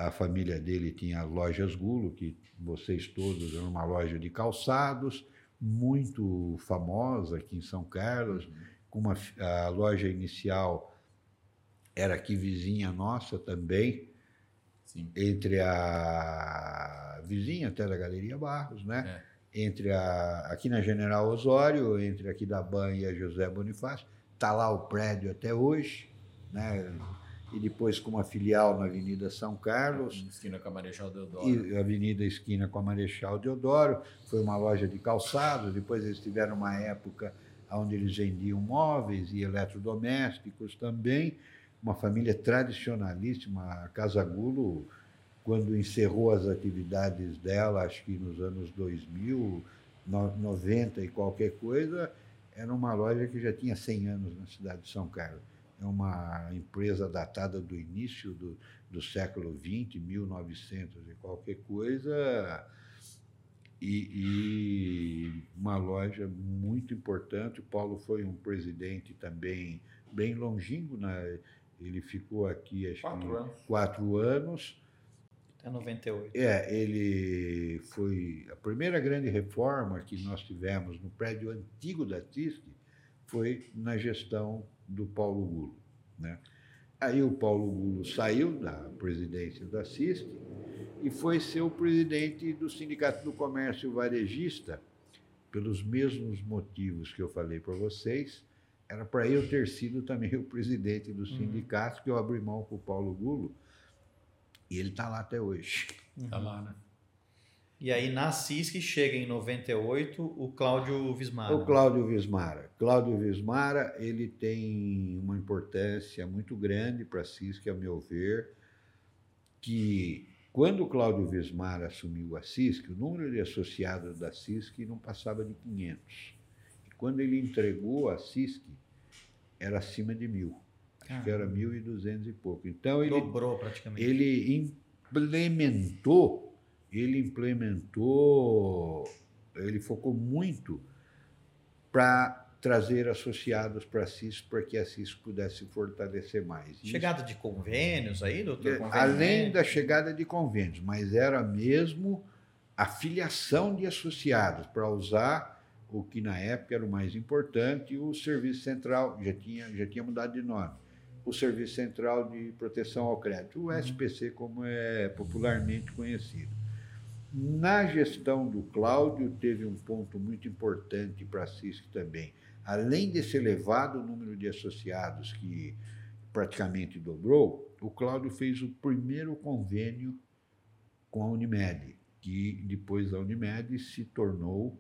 A família dele tinha lojas Gulo, que vocês todos eram uma loja de calçados, muito famosa aqui em São Carlos, com uma, a loja inicial era aqui vizinha nossa também, Sim. entre a vizinha até da Galeria Barros, né? É. Entre a aqui na General Osório, entre aqui da Ban e a José Bonifácio, tá lá o prédio até hoje, né? E depois com uma filial na Avenida São Carlos. Esquina com a Marechal Deodoro. E Avenida Esquina com a Marechal Deodoro. Foi uma loja de calçados. Depois eles tiveram uma época onde eles vendiam móveis e eletrodomésticos também uma família tradicionalíssima. A Casa Gulo, quando encerrou as atividades dela, acho que nos anos 2000, 90 e qualquer coisa, era uma loja que já tinha 100 anos na cidade de São Carlos. É uma empresa datada do início do, do século XX, 1900 e qualquer coisa, e, e, uma loja muito importante. O Paulo foi um presidente também bem longínquo na, ele ficou aqui, acho quatro que anos. quatro anos. Até 98. É, ele foi. A primeira grande reforma que nós tivemos no prédio antigo da TISC foi na gestão do Paulo Gulo. Né? Aí o Paulo Gulo saiu da presidência da CISC e foi ser o presidente do Sindicato do Comércio Varejista, pelos mesmos motivos que eu falei para vocês era para eu ter sido também o presidente do uhum. sindicato, que eu abri mão com o Paulo Gulo, e ele está lá até hoje. Está uhum. lá, né? E aí na CISC chega em 98 o Cláudio Vismara. O Cláudio Vismara. Cláudio Vismara, ele tem uma importância muito grande para a CISC, a meu ver, que quando o Cláudio Vismara assumiu a CISC, o número de associados da CISC não passava de 500. E quando ele entregou a CISC, era acima de mil. Acho ah. que era mil e duzentos e pouco. Então ele dobrou praticamente. Ele implementou, ele implementou, ele focou muito para trazer associados para a CIS para que a CIS pudesse fortalecer mais. Chegada de convênios aí, doutor? Convênio além da chegada de convênios, mas era mesmo a filiação de associados para usar o que na época era o mais importante, o Serviço Central, já tinha, já tinha mudado de nome, o Serviço Central de Proteção ao Crédito, o uhum. SPC, como é popularmente conhecido. Na gestão do Cláudio, teve um ponto muito importante para a CISC também. Além desse elevado número de associados que praticamente dobrou, o Cláudio fez o primeiro convênio com a Unimed, que depois da Unimed se tornou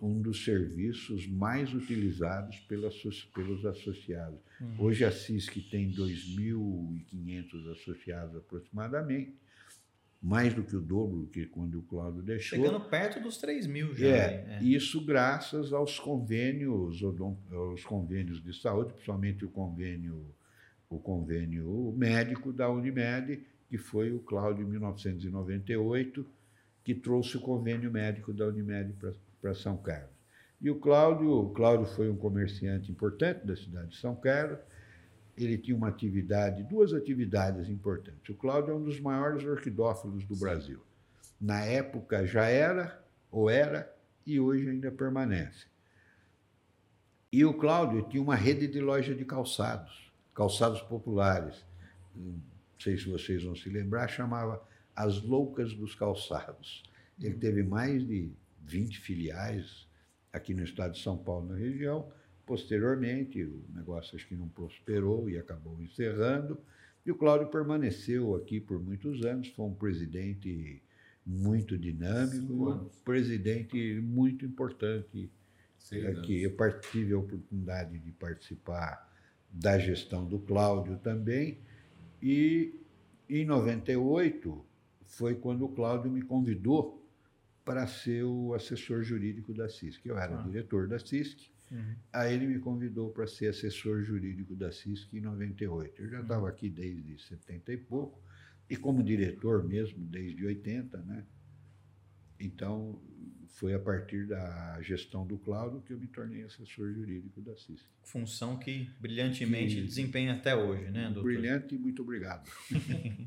um dos serviços mais utilizados pelos associados. Uhum. Hoje a CISC tem 2.500 associados aproximadamente, mais do que o dobro que quando o Cláudio deixou. Chegando perto dos 3 mil já. É, é, isso graças aos convênios, aos convênios de saúde, principalmente o convênio, o convênio médico da Unimed, que foi o Cláudio em 1998, que trouxe o convênio médico da Unimed para para São Carlos. E o Cláudio, o Cláudio foi um comerciante importante da cidade de São Carlos. Ele tinha uma atividade, duas atividades importantes. O Cláudio é um dos maiores orquidófilos do Brasil. Na época já era, ou era, e hoje ainda permanece. E o Cláudio tinha uma rede de loja de calçados, calçados populares. Não sei se vocês vão se lembrar, chamava As Loucas dos Calçados. Ele teve mais de 20 filiais aqui no estado de São Paulo, na região. Posteriormente, o negócio acho que não prosperou e acabou encerrando. E o Cláudio permaneceu aqui por muitos anos, foi um presidente muito dinâmico, presidente muito importante aqui. Eu tive a oportunidade de participar da gestão do Cláudio também. E em 98 foi quando o Cláudio me convidou para ser o assessor jurídico da CISC. Eu era ah. diretor da CISC, uhum. aí ele me convidou para ser assessor jurídico da CISC em 98. Eu já estava uhum. aqui desde 70 e pouco, e como diretor mesmo desde 80, né? Então, foi a partir da gestão do Cláudio que eu me tornei assessor jurídico da CISC. Função que brilhantemente que... desempenha até hoje, né, doutor? Brilhante e muito obrigado. <laughs>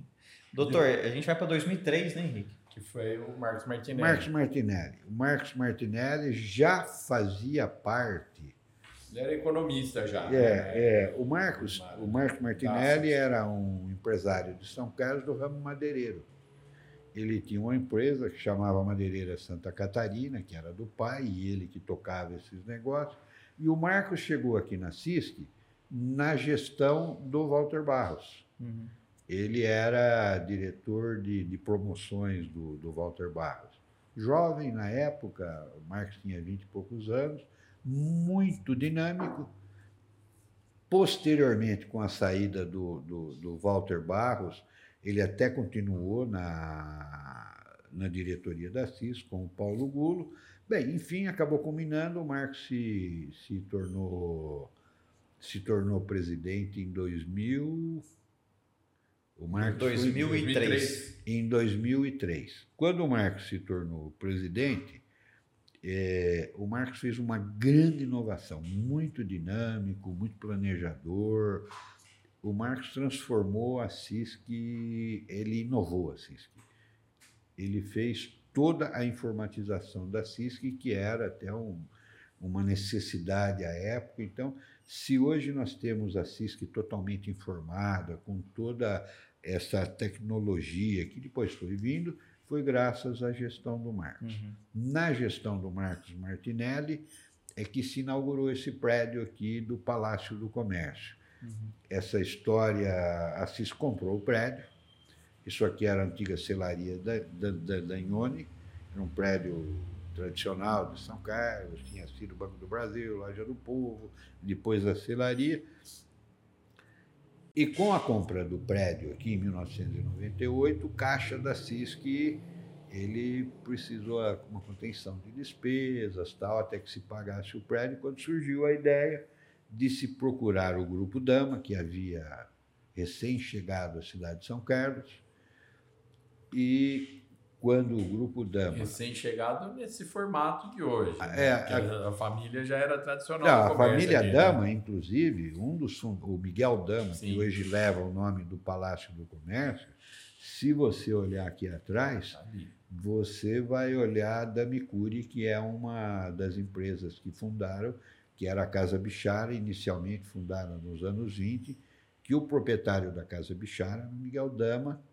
doutor, a gente vai para 2003, né, Henrique? Que foi o Marcos Martinelli. Marcos Martinelli. O Marcos Martinelli já fazia parte. Ele era economista já. É, né? é. O Marcos, o Marcos Martinelli era um empresário de São Carlos do ramo madeireiro ele tinha uma empresa que chamava Madeireira Santa Catarina, que era do pai, e ele que tocava esses negócios. E o Marcos chegou aqui na CISC na gestão do Walter Barros. Uhum. Ele era diretor de, de promoções do, do Walter Barros. Jovem na época, o Marcos tinha vinte e poucos anos, muito dinâmico. Posteriormente, com a saída do, do, do Walter Barros, ele até continuou na, na diretoria da CIS com o Paulo Gulo. Bem, enfim, acabou combinando, o Marcos se, se tornou se tornou presidente em 2000 o Marcos 2003. em 2003. Quando o Marcos se tornou presidente, é, o Marcos fez uma grande inovação, muito dinâmico, muito planejador, o Marcos transformou a CISC, ele inovou a CISC. Ele fez toda a informatização da CISC, que era até um, uma necessidade à época. Então, se hoje nós temos a CISC totalmente informada, com toda essa tecnologia que depois foi vindo, foi graças à gestão do Marcos. Uhum. Na gestão do Marcos Martinelli é que se inaugurou esse prédio aqui do Palácio do Comércio. Uhum. Essa história, a CIS comprou o prédio. Isso aqui era a antiga selaria da, da, era um prédio tradicional de São Carlos, tinha sido o Banco do Brasil, Loja do Povo, depois a selaria. E com a compra do prédio aqui em 1998, o caixa da CISC ele precisou uma contenção de despesas, tal, até que se pagasse o prédio. Quando surgiu a ideia, de se procurar o Grupo Dama, que havia recém-chegado à cidade de São Carlos, e quando o Grupo Dama... Recém-chegado nesse formato de hoje, né? é, a, a, família já era tradicional. Não, a família ali, Dama, né? inclusive, um dos o Miguel Dama, Sim. que hoje leva o nome do Palácio do Comércio, se você olhar aqui atrás, ali. você vai olhar a Damicuri, que é uma das empresas que fundaram que era a Casa Bichara, inicialmente fundada nos anos 20, que o proprietário da Casa Bichara Miguel Dama,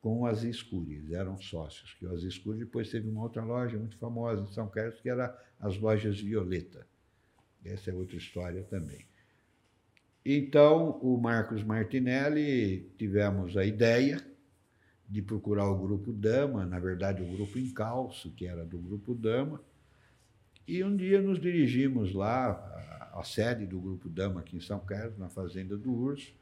com Cury, eles eram sócios. Que Aziz Cury depois teve uma outra loja muito famosa em São Carlos, que era as lojas Violeta. Essa é outra história também. Então, o Marcos Martinelli, tivemos a ideia de procurar o Grupo Dama, na verdade, o Grupo Encalço, que era do Grupo Dama, e um dia nos dirigimos lá, à sede do Grupo Dama aqui em São Carlos, na Fazenda do Urso,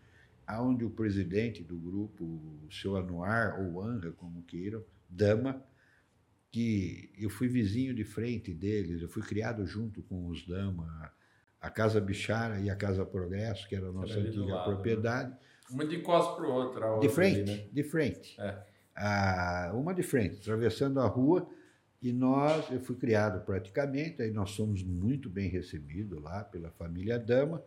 aonde o presidente do grupo, o seu Anuar, ou Anga, como queiram, Dama, que eu fui vizinho de frente deles, eu fui criado junto com os Dama, a Casa Bichara e a Casa Progresso, que era a nossa antiga lado, né? propriedade. Né? Uma de costas para outra. De frente, ali, né? de frente. É. Ah, uma de frente, atravessando a rua, e nós, eu fui criado praticamente, aí nós somos muito bem recebidos lá pela família Dama,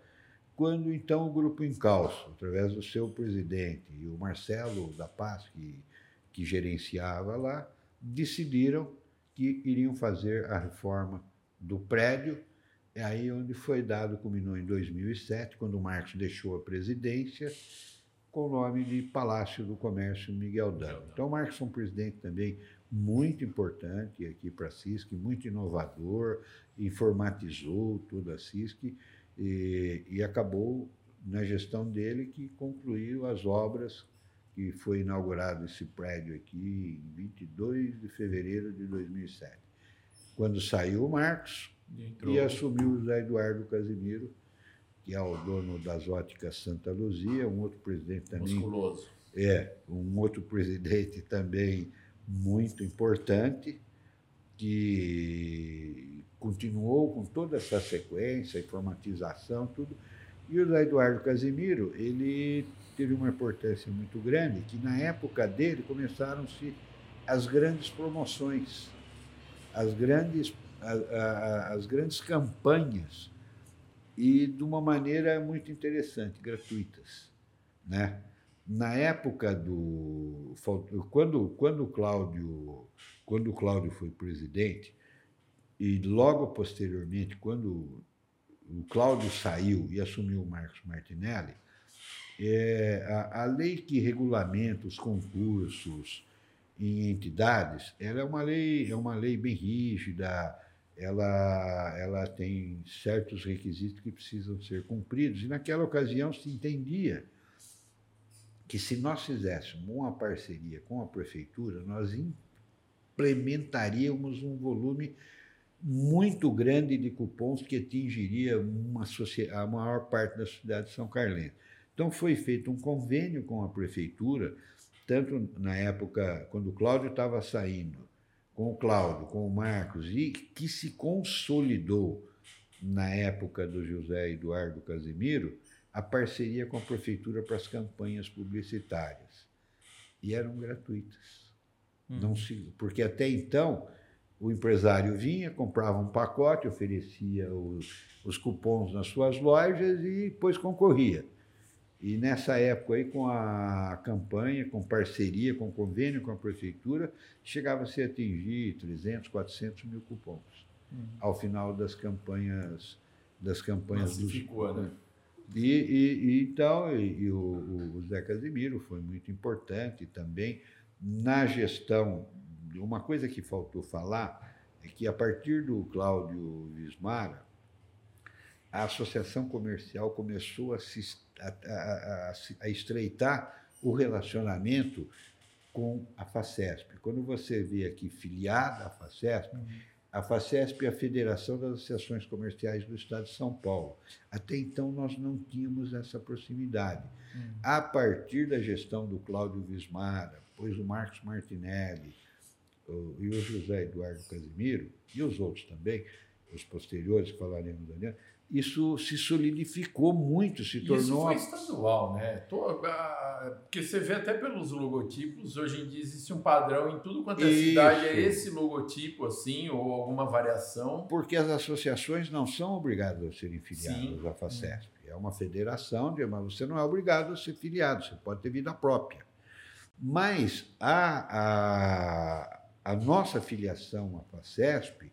quando então o Grupo Encalço, através do seu presidente e o Marcelo da Paz, que, que gerenciava lá, decidiram que iriam fazer a reforma do prédio, é aí onde foi dado, culminou em 2007, quando o Marcos deixou a presidência, com o nome de Palácio do Comércio Miguel Dama. Então, o Marcos foi um presidente também muito importante aqui para a CISC, muito inovador, informatizou tudo a CISC e, e acabou na gestão dele que concluiu as obras que foi inaugurado esse prédio aqui em 22 de fevereiro de 2007. Quando saiu o Marcos e, e assumiu o José Eduardo Casimiro, que é o dono das óticas Santa Luzia, um outro presidente também. Musculoso. É, um outro presidente também muito importante, que continuou com toda essa sequência, informatização, tudo. E o Eduardo Casimiro, ele teve uma importância muito grande, que na época dele começaram-se as grandes promoções. as grandes, as grandes campanhas e de uma maneira muito interessante, gratuitas. Né? Na época do. Quando, quando, o Cláudio, quando o Cláudio foi presidente, e logo posteriormente, quando o Cláudio saiu e assumiu o Marcos Martinelli, é, a, a, lei que regulamenta os concursos em entidades, ela é uma lei, é uma lei bem rígida, ela, ela tem certos requisitos que precisam ser cumpridos. E naquela ocasião se entendia que se nós fizéssemos uma parceria com a prefeitura, nós implementaríamos um volume muito grande de cupons que atingiria uma a maior parte da cidade de São Carlense. Então foi feito um convênio com a prefeitura, tanto na época quando o Cláudio estava saindo, com o Cláudio, com o Marcos, e que se consolidou na época do José Eduardo Casimiro, a parceria com a prefeitura para as campanhas publicitárias. E eram gratuitas. Hum. Não se, porque até então o empresário vinha, comprava um pacote, oferecia os, os cupons nas suas lojas e depois concorria. E nessa época aí, com a campanha, com parceria, com convênio com a prefeitura, chegava-se a atingir 300, 400 mil cupons uhum. ao final das campanhas das campanhas dos, né? E, e, e, então, e, e o, o Zé Casimiro foi muito importante também na gestão. Uma coisa que faltou falar é que a partir do Cláudio Vismara, a associação comercial começou a, se, a, a, a estreitar o relacionamento com a FACESP. Quando você vê aqui filiada à FACESP, uhum. a FACESP é a Federação das Associações Comerciais do Estado de São Paulo. Até então nós não tínhamos essa proximidade. Uhum. A partir da gestão do Cláudio Vismara, depois o Marcos Martinelli e o José Eduardo Casimiro, e os outros também, os posteriores que falaremos ali, isso se solidificou muito, se tornou. Isso foi estadual, né? Porque você vê até pelos logotipos, hoje em dia existe um padrão em tudo quanto é isso. cidade, é esse logotipo, assim, ou alguma variação. Porque as associações não são obrigadas a serem filiadas Sim. à FACESP. É uma federação, mas você não é obrigado a ser filiado, você pode ter vida própria. Mas a, a, a nossa filiação à FACESP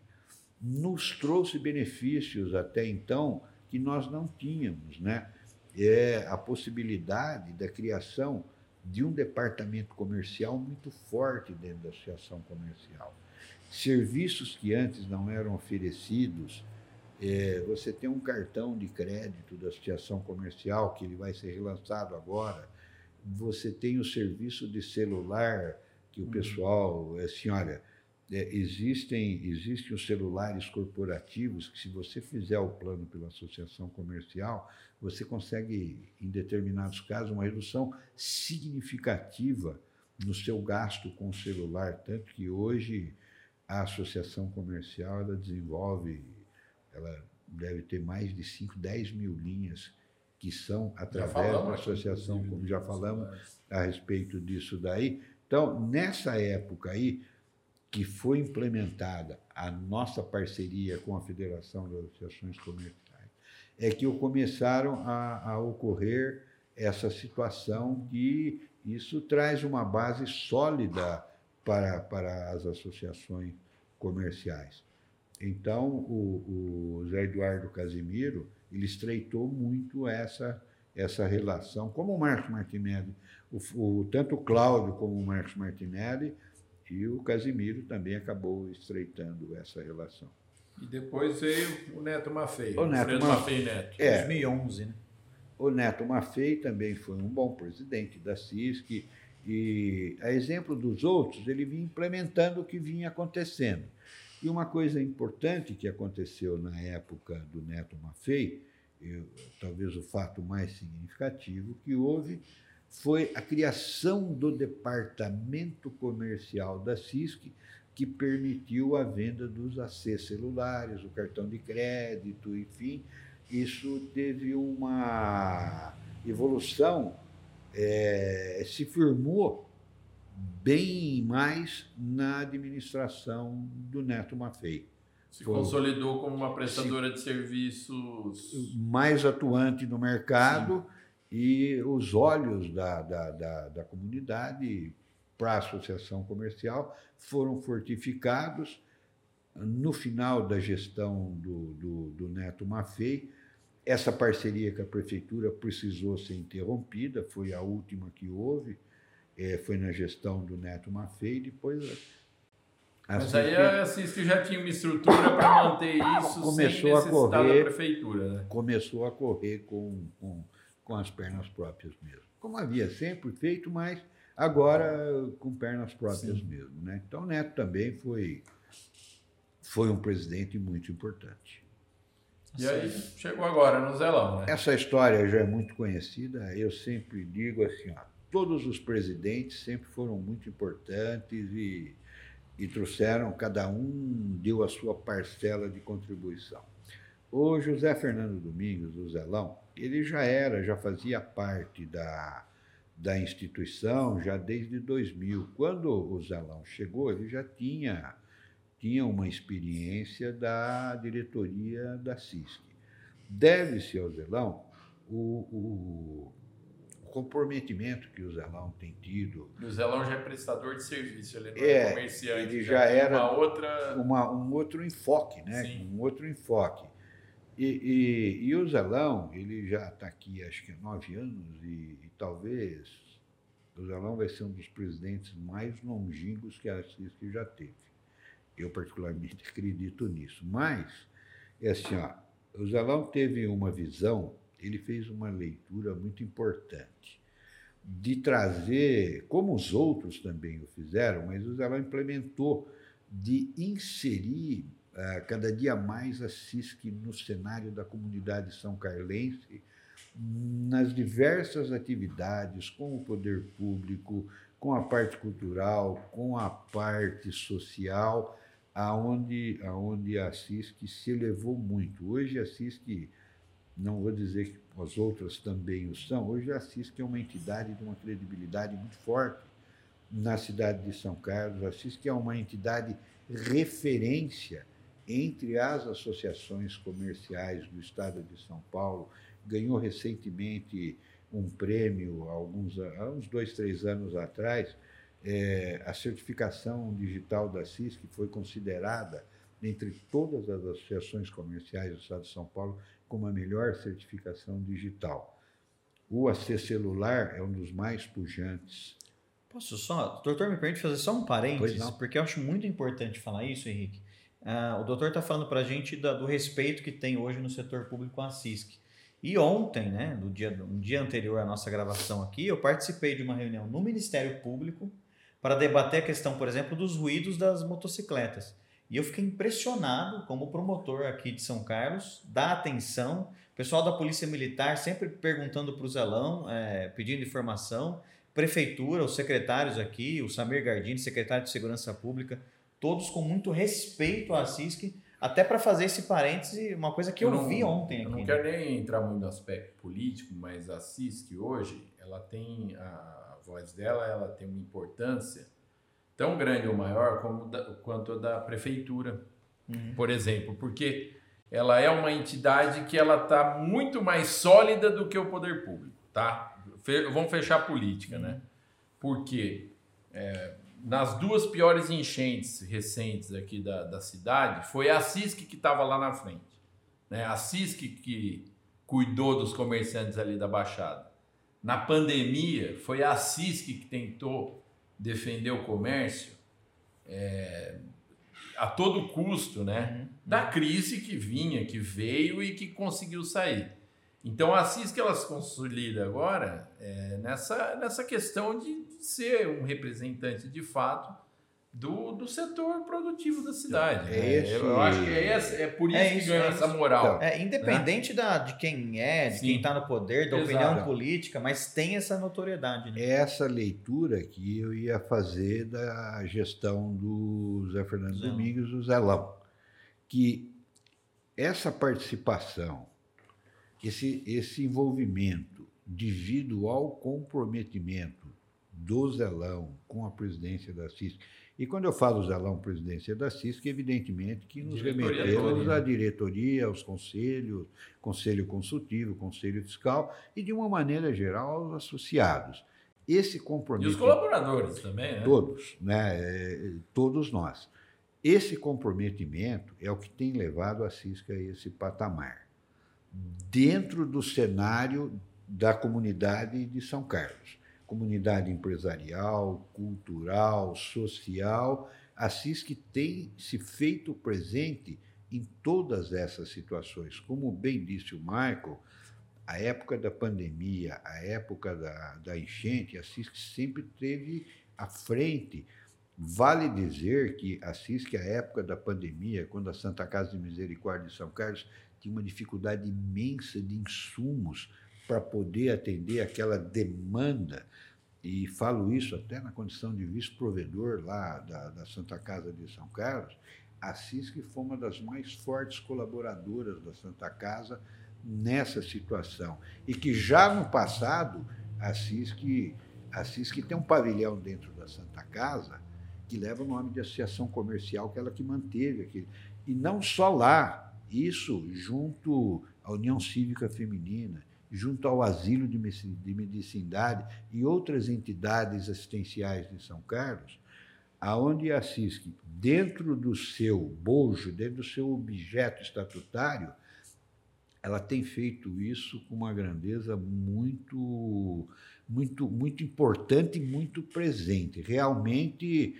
nos trouxe benefícios até então que nós não tínhamos, né? É a possibilidade da criação de um departamento comercial muito forte dentro da associação comercial. Serviços que antes não eram oferecidos, é, você tem um cartão de crédito da associação comercial que ele vai ser relançado agora. Você tem o serviço de celular que o uhum. pessoal, assim, olha, é, existem, existem os celulares corporativos que, se você fizer o plano pela associação comercial, você consegue, em determinados casos, uma redução significativa no seu gasto com o celular. Tanto que hoje a associação comercial ela desenvolve, ela deve ter mais de 5, 10 mil linhas que são através da associação, como já falamos a respeito disso daí. Então, nessa época aí, que foi implementada a nossa parceria com a Federação das Associações Comerciais, é que começaram a, a ocorrer essa situação e isso traz uma base sólida para, para as associações comerciais. Então, o, o Zé Eduardo Casimiro, ele estreitou muito essa, essa relação, como o Marcos Martinelli, o, o, tanto o Cláudio como o Marcos Martinelli, e o Casimiro também acabou estreitando essa relação. E depois veio o Neto Maffei. O Neto Maffei, Maffei Neto. É, 2011, né? O Neto Maffei também foi um bom presidente da CISC e, a exemplo dos outros, ele vinha implementando o que vinha acontecendo. E uma coisa importante que aconteceu na época do Neto Maffei, eu, talvez o fato mais significativo que houve, foi a criação do departamento comercial da CISC, que permitiu a venda dos AC celulares, o cartão de crédito, enfim. Isso teve uma evolução, é, se firmou bem mais na administração do Neto Maffei. Se Foi, consolidou como uma prestadora se, de serviços. Mais atuante no mercado Sim. e os olhos da, da, da, da comunidade para a associação comercial foram fortificados. No final da gestão do, do, do Neto Maffei, essa parceria com a prefeitura precisou ser interrompida, foi a última que houve, é, foi na gestão do Neto Maffei, depois mas aí a CISC já tinha uma estrutura para manter <coughs> isso começou sem a correr, da prefeitura. Né? Começou a correr com, com, com as pernas próprias mesmo. Como havia sempre feito, mas agora com pernas próprias Sim. mesmo. Né? Então, Neto também foi, foi um presidente muito importante. E aí chegou agora no Zelão, né? Essa história já é muito conhecida. Eu sempre digo assim, ó, todos os presidentes sempre foram muito importantes e e trouxeram, cada um deu a sua parcela de contribuição. O José Fernando Domingos, o Zelão, ele já era, já fazia parte da, da instituição já desde 2000. Quando o Zelão chegou, ele já tinha, tinha uma experiência da diretoria da CISC. Deve-se ao Zelão o, o comprometimento que o Zelão tem tido. O Zelão já é prestador de serviço, ele não é, é comerciante. Ele já, já era uma outra... Uma, um outro enfoque, né? Sim. Um outro enfoque. E, e, e, o Zelão, ele já está aqui acho que há nove anos e, e, talvez o Zelão vai ser um dos presidentes mais longínquos que a CISC já teve. Eu particularmente <laughs> acredito nisso. Mas, é assim, ó, o Zelão teve uma visão ele fez uma leitura muito importante de trazer, como os outros também o fizeram, mas o Zelão implementou, de inserir uh, cada dia mais a CISC no cenário da comunidade são carlense, nas diversas atividades com o poder público, com a parte cultural, com a parte social, aonde, aonde a CISC se elevou muito. Hoje a CISC não vou dizer que as outras também o são, hoje a CISC é uma entidade de uma credibilidade muito forte na cidade de São Carlos. A CISC é uma entidade referência entre as associações comerciais do estado de São Paulo. Ganhou recentemente um prêmio, alguns, há uns dois, três anos atrás. É, a certificação digital da CISC foi considerada, entre todas as associações comerciais do estado de São Paulo, com a melhor certificação digital. O AC celular é um dos mais pujantes. Posso só, doutor, me permite fazer só um parênteses, porque eu acho muito importante falar isso, Henrique. Uh, o doutor está falando para a gente da, do respeito que tem hoje no setor público a CISC. E ontem, né, no dia, um dia anterior à nossa gravação aqui, eu participei de uma reunião no Ministério Público para debater a questão, por exemplo, dos ruídos das motocicletas. E eu fiquei impressionado como promotor aqui de São Carlos, da atenção, pessoal da Polícia Militar sempre perguntando para o Zelão, é, pedindo informação, prefeitura, os secretários aqui, o Samir Gardini, secretário de Segurança Pública, todos com muito respeito à CISC, até para fazer esse parêntese, uma coisa que eu, eu não, vi ontem. Eu aqui, não quero nem entrar muito no aspecto político, mas a CISC hoje, ela tem a voz dela, ela tem uma importância tão grande ou maior como da, quanto a da prefeitura, uhum. por exemplo, porque ela é uma entidade que ela está muito mais sólida do que o poder público, tá? Fe, vamos fechar a política, né? Porque é, nas duas piores enchentes recentes aqui da, da cidade, foi a CISC que estava lá na frente. Né? A CISC que cuidou dos comerciantes ali da Baixada. Na pandemia, foi a CISC que tentou defender o comércio é, a todo custo, né? Uhum. Da crise que vinha, que veio e que conseguiu sair. Então a CIS que ela se consolida agora é, nessa, nessa questão de ser um representante de fato do, do setor produtivo da cidade. É né? Eu acho que é, esse, é por isso, é isso que ganha é essa moral. Então, é, independente né? da, de quem é, de Sim. quem está no poder, da Exato. opinião política, mas tem essa notoriedade. Né? Essa leitura que eu ia fazer da gestão do Zé Fernando Zé. Domingos, do Zelão. Que essa participação, esse, esse envolvimento devido ao comprometimento do Zelão com a presidência da CISC. E quando eu falo Zelão, presidência da CISC, evidentemente que nos diretoria remetemos à diretoria, aos conselhos, conselho consultivo, conselho fiscal e, de uma maneira geral, aos associados. Esse compromisso. E os colaboradores também, né? Todos, né? É, todos nós. Esse comprometimento é o que tem levado a CISC a esse patamar, dentro do cenário da comunidade de São Carlos comunidade empresarial, cultural, social. A CISC tem se feito presente em todas essas situações. Como bem disse o Michael, a época da pandemia, a época da, da enchente, a CISC sempre teve à frente. Vale dizer que a CISC, a época da pandemia, quando a Santa Casa de Misericórdia de São Carlos tinha uma dificuldade imensa de insumos para poder atender aquela demanda. E falo isso até na condição de vice-provedor lá da, da, Santa Casa de São Carlos. A CISC foi uma das mais fortes colaboradoras da Santa Casa nessa situação. E que já no passado, a CISC, a CISC tem um pavilhão dentro da Santa Casa que leva o nome de associação comercial, que ela que manteve aqui. E não só lá, isso junto à União Cívica Feminina, junto ao Asilo de Medicinidade e outras entidades assistenciais de São Carlos, aonde a CISC, dentro do seu bojo, dentro do seu objeto estatutário, ela tem feito isso com uma grandeza muito, muito, muito importante e muito presente. Realmente,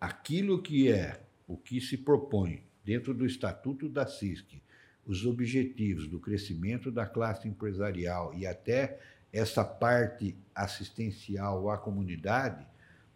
aquilo que é o que se propõe dentro do Estatuto da CISC, os objetivos do crescimento da classe empresarial e até essa parte assistencial à comunidade,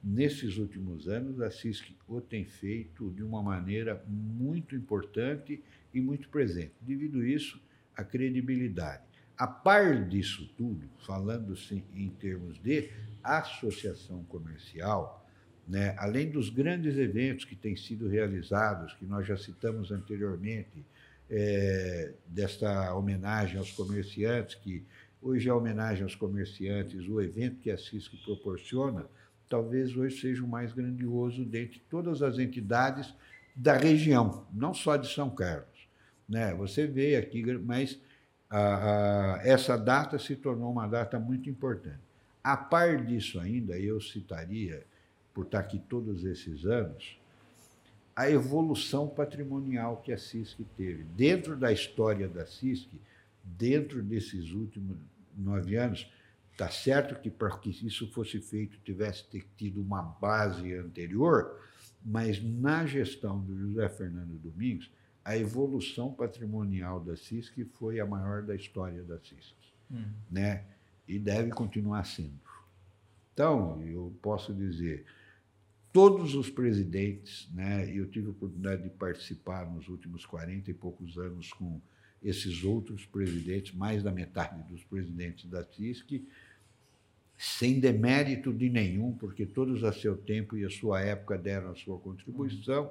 nesses últimos anos a CISC o tem feito de uma maneira muito importante e muito presente. Devido isso, a credibilidade. A par disso tudo, falando-se em termos de associação comercial, né, além dos grandes eventos que têm sido realizados, que nós já citamos anteriormente, é, desta homenagem aos comerciantes, que hoje é homenagem aos comerciantes, o evento que a CISC proporciona, talvez hoje seja o mais grandioso dentre todas as entidades da região, não só de São Carlos. Né? Você vê aqui, mas a, a, essa data se tornou uma data muito importante. A par disso ainda, eu citaria, por estar aqui todos esses anos, a evolução patrimonial que a CISC teve. Dentro da história da CISC, dentro desses últimos nove anos, está certo que para que isso fosse feito tivesse ter tido uma base anterior, mas na gestão do José Fernando Domingos, a evolução patrimonial da CISC foi a maior da história da CISC. Hum. Né? E deve continuar sendo. Então, eu posso dizer, todos os presidentes, né? Eu tive a oportunidade de participar nos últimos 40 e poucos anos com esses outros presidentes, mais da metade dos presidentes da CISC, sem demérito de nenhum, porque todos a seu tempo e a sua época deram a sua contribuição.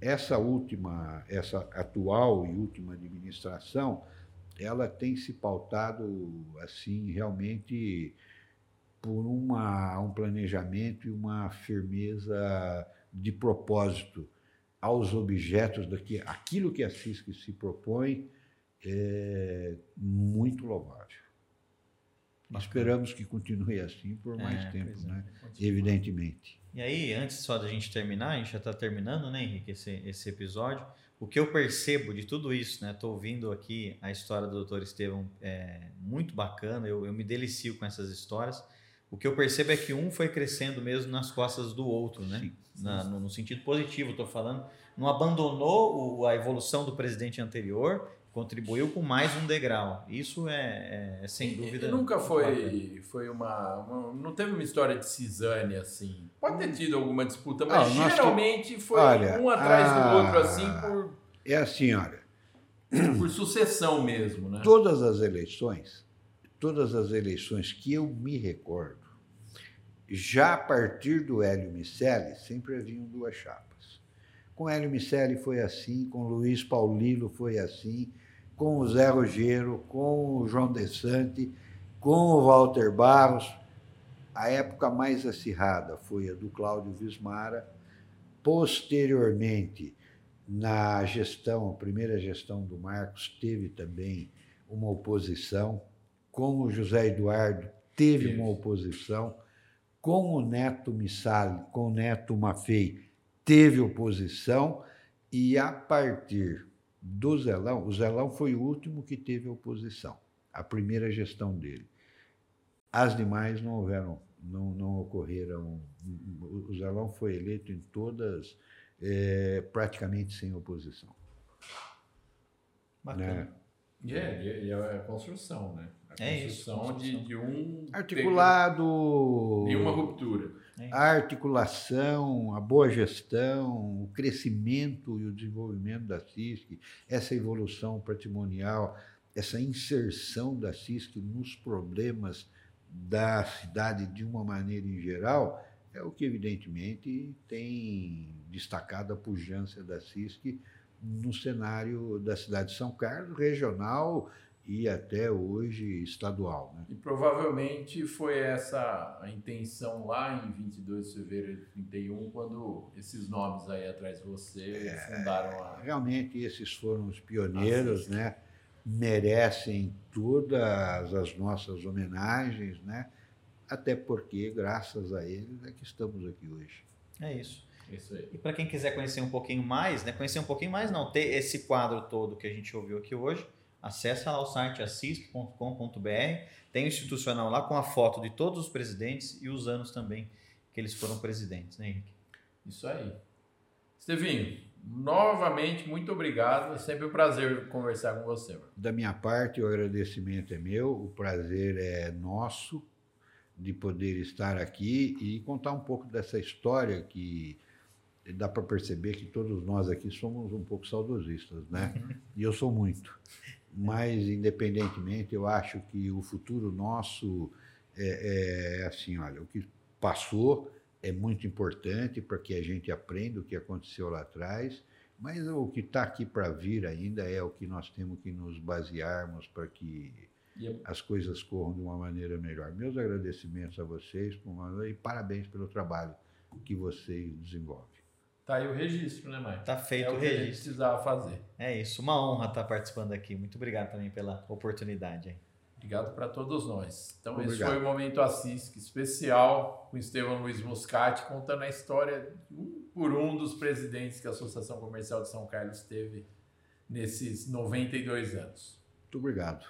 Essa última, essa atual e última administração, ela tem se pautado assim realmente por uma, um planejamento e uma firmeza de propósito aos objetos daqui, aquilo que a CISC se propõe é muito louvável. Bacana. Esperamos que continue assim por mais é, tempo, é, né? Evidentemente. E aí, antes só da gente terminar, a gente já está terminando, né, Henrique, esse, esse episódio. O que eu percebo de tudo isso, né? Estou ouvindo aqui a história do Dr. Estevão, é muito bacana, eu, eu me delicio com essas histórias. O que eu percebo é que um foi crescendo mesmo nas costas do outro, né? Sim, sim. Na, no, no, sentido positivo, estou falando. Não abandonou o, a evolução do presidente anterior, contribuiu com mais um degrau. Isso é, é, é sem dúvida. E nunca foi, foi uma, uma, Não teve uma história de cisane assim. Pode ter tido alguma disputa, mas ah, geralmente foi olha, um atrás do outro, assim, por. É assim, olha. Por sucessão mesmo, né? Todas as eleições todas as eleições que eu me recordo, já a partir do Hélio Micelli, sempre haviam duas chapas. Com Hélio Micelli foi assim, com Luiz Paulino foi assim, com o Zé Rogero, com o João Desante, com o Walter Barros. A época mais acirrada foi a do Cláudio Vismara. Posteriormente, na gestão, a primeira gestão do Marcos, teve também uma oposição. Com o José Eduardo, teve uma oposição. Com o Neto Missali, com o Neto Maffei, teve oposição. E a partir do Zelão, o Zelão foi o último que teve oposição, a primeira gestão dele. As demais não houveram, não, não ocorreram. O Zelão foi eleito em todas é, praticamente sem oposição. Bacana. Né? E é, e é a construção, né? A é construção, isso, de, de, um articulado, nenhuma ruptura. É a articulação, a boa gestão, o crescimento e o desenvolvimento da CISC, essa evolução patrimonial, essa inserção da CISC nos problemas da cidade de uma maneira em geral, é o que evidentemente tem destacado a pujança da CISC no cenário da cidade de São Carlos, regional e até hoje estadual. Né? E provavelmente foi essa a intenção lá em 22 de fevereiro de 31, quando esses nomes aí atrás de você é, fundaram a... Realmente esses foram os pioneiros, né? merecem todas as nossas homenagens, né? até porque, graças a eles, é que estamos aqui hoje. É isso. Isso aí. E para quem quiser conhecer um pouquinho mais, né? Conhecer um pouquinho mais, não, ter esse quadro todo que a gente ouviu aqui hoje, acessa lá o site assist.com.br. Tem o institucional lá com a foto de todos os presidentes e os anos também que eles foram presidentes, né, Henrique? Isso aí. Estevinho, novamente, muito obrigado. É sempre um prazer conversar com você. Mano. Da minha parte, o agradecimento é meu, o prazer é nosso de poder estar aqui e contar um pouco dessa história que dá para perceber que todos nós aqui somos um pouco saudosistas, né? <laughs> E eu sou muito. Mas, independentemente, eu acho que o futuro nosso é, é assim, olha, o que passou é muito importante para que a gente aprenda o que aconteceu lá atrás, mas o que está aqui para vir ainda é o que nós temos que nos basearmos para que as coisas corram de uma maneira melhor. Meus agradecimentos a vocês e parabéns pelo trabalho que vocês desenvolvem. Tá aí o registro, né, Maicon? Tá feito é o, o registro. Que a gente precisava fazer. É isso, uma honra estar participando aqui. Muito obrigado também pela oportunidade. Hein? Obrigado para todos nós. Então, obrigado. esse foi o Momento Assis, especial com Estevão Luiz Muscati, contando a história um por um dos presidentes que a Associação Comercial de São Carlos teve nesses 92 anos. Muito obrigado.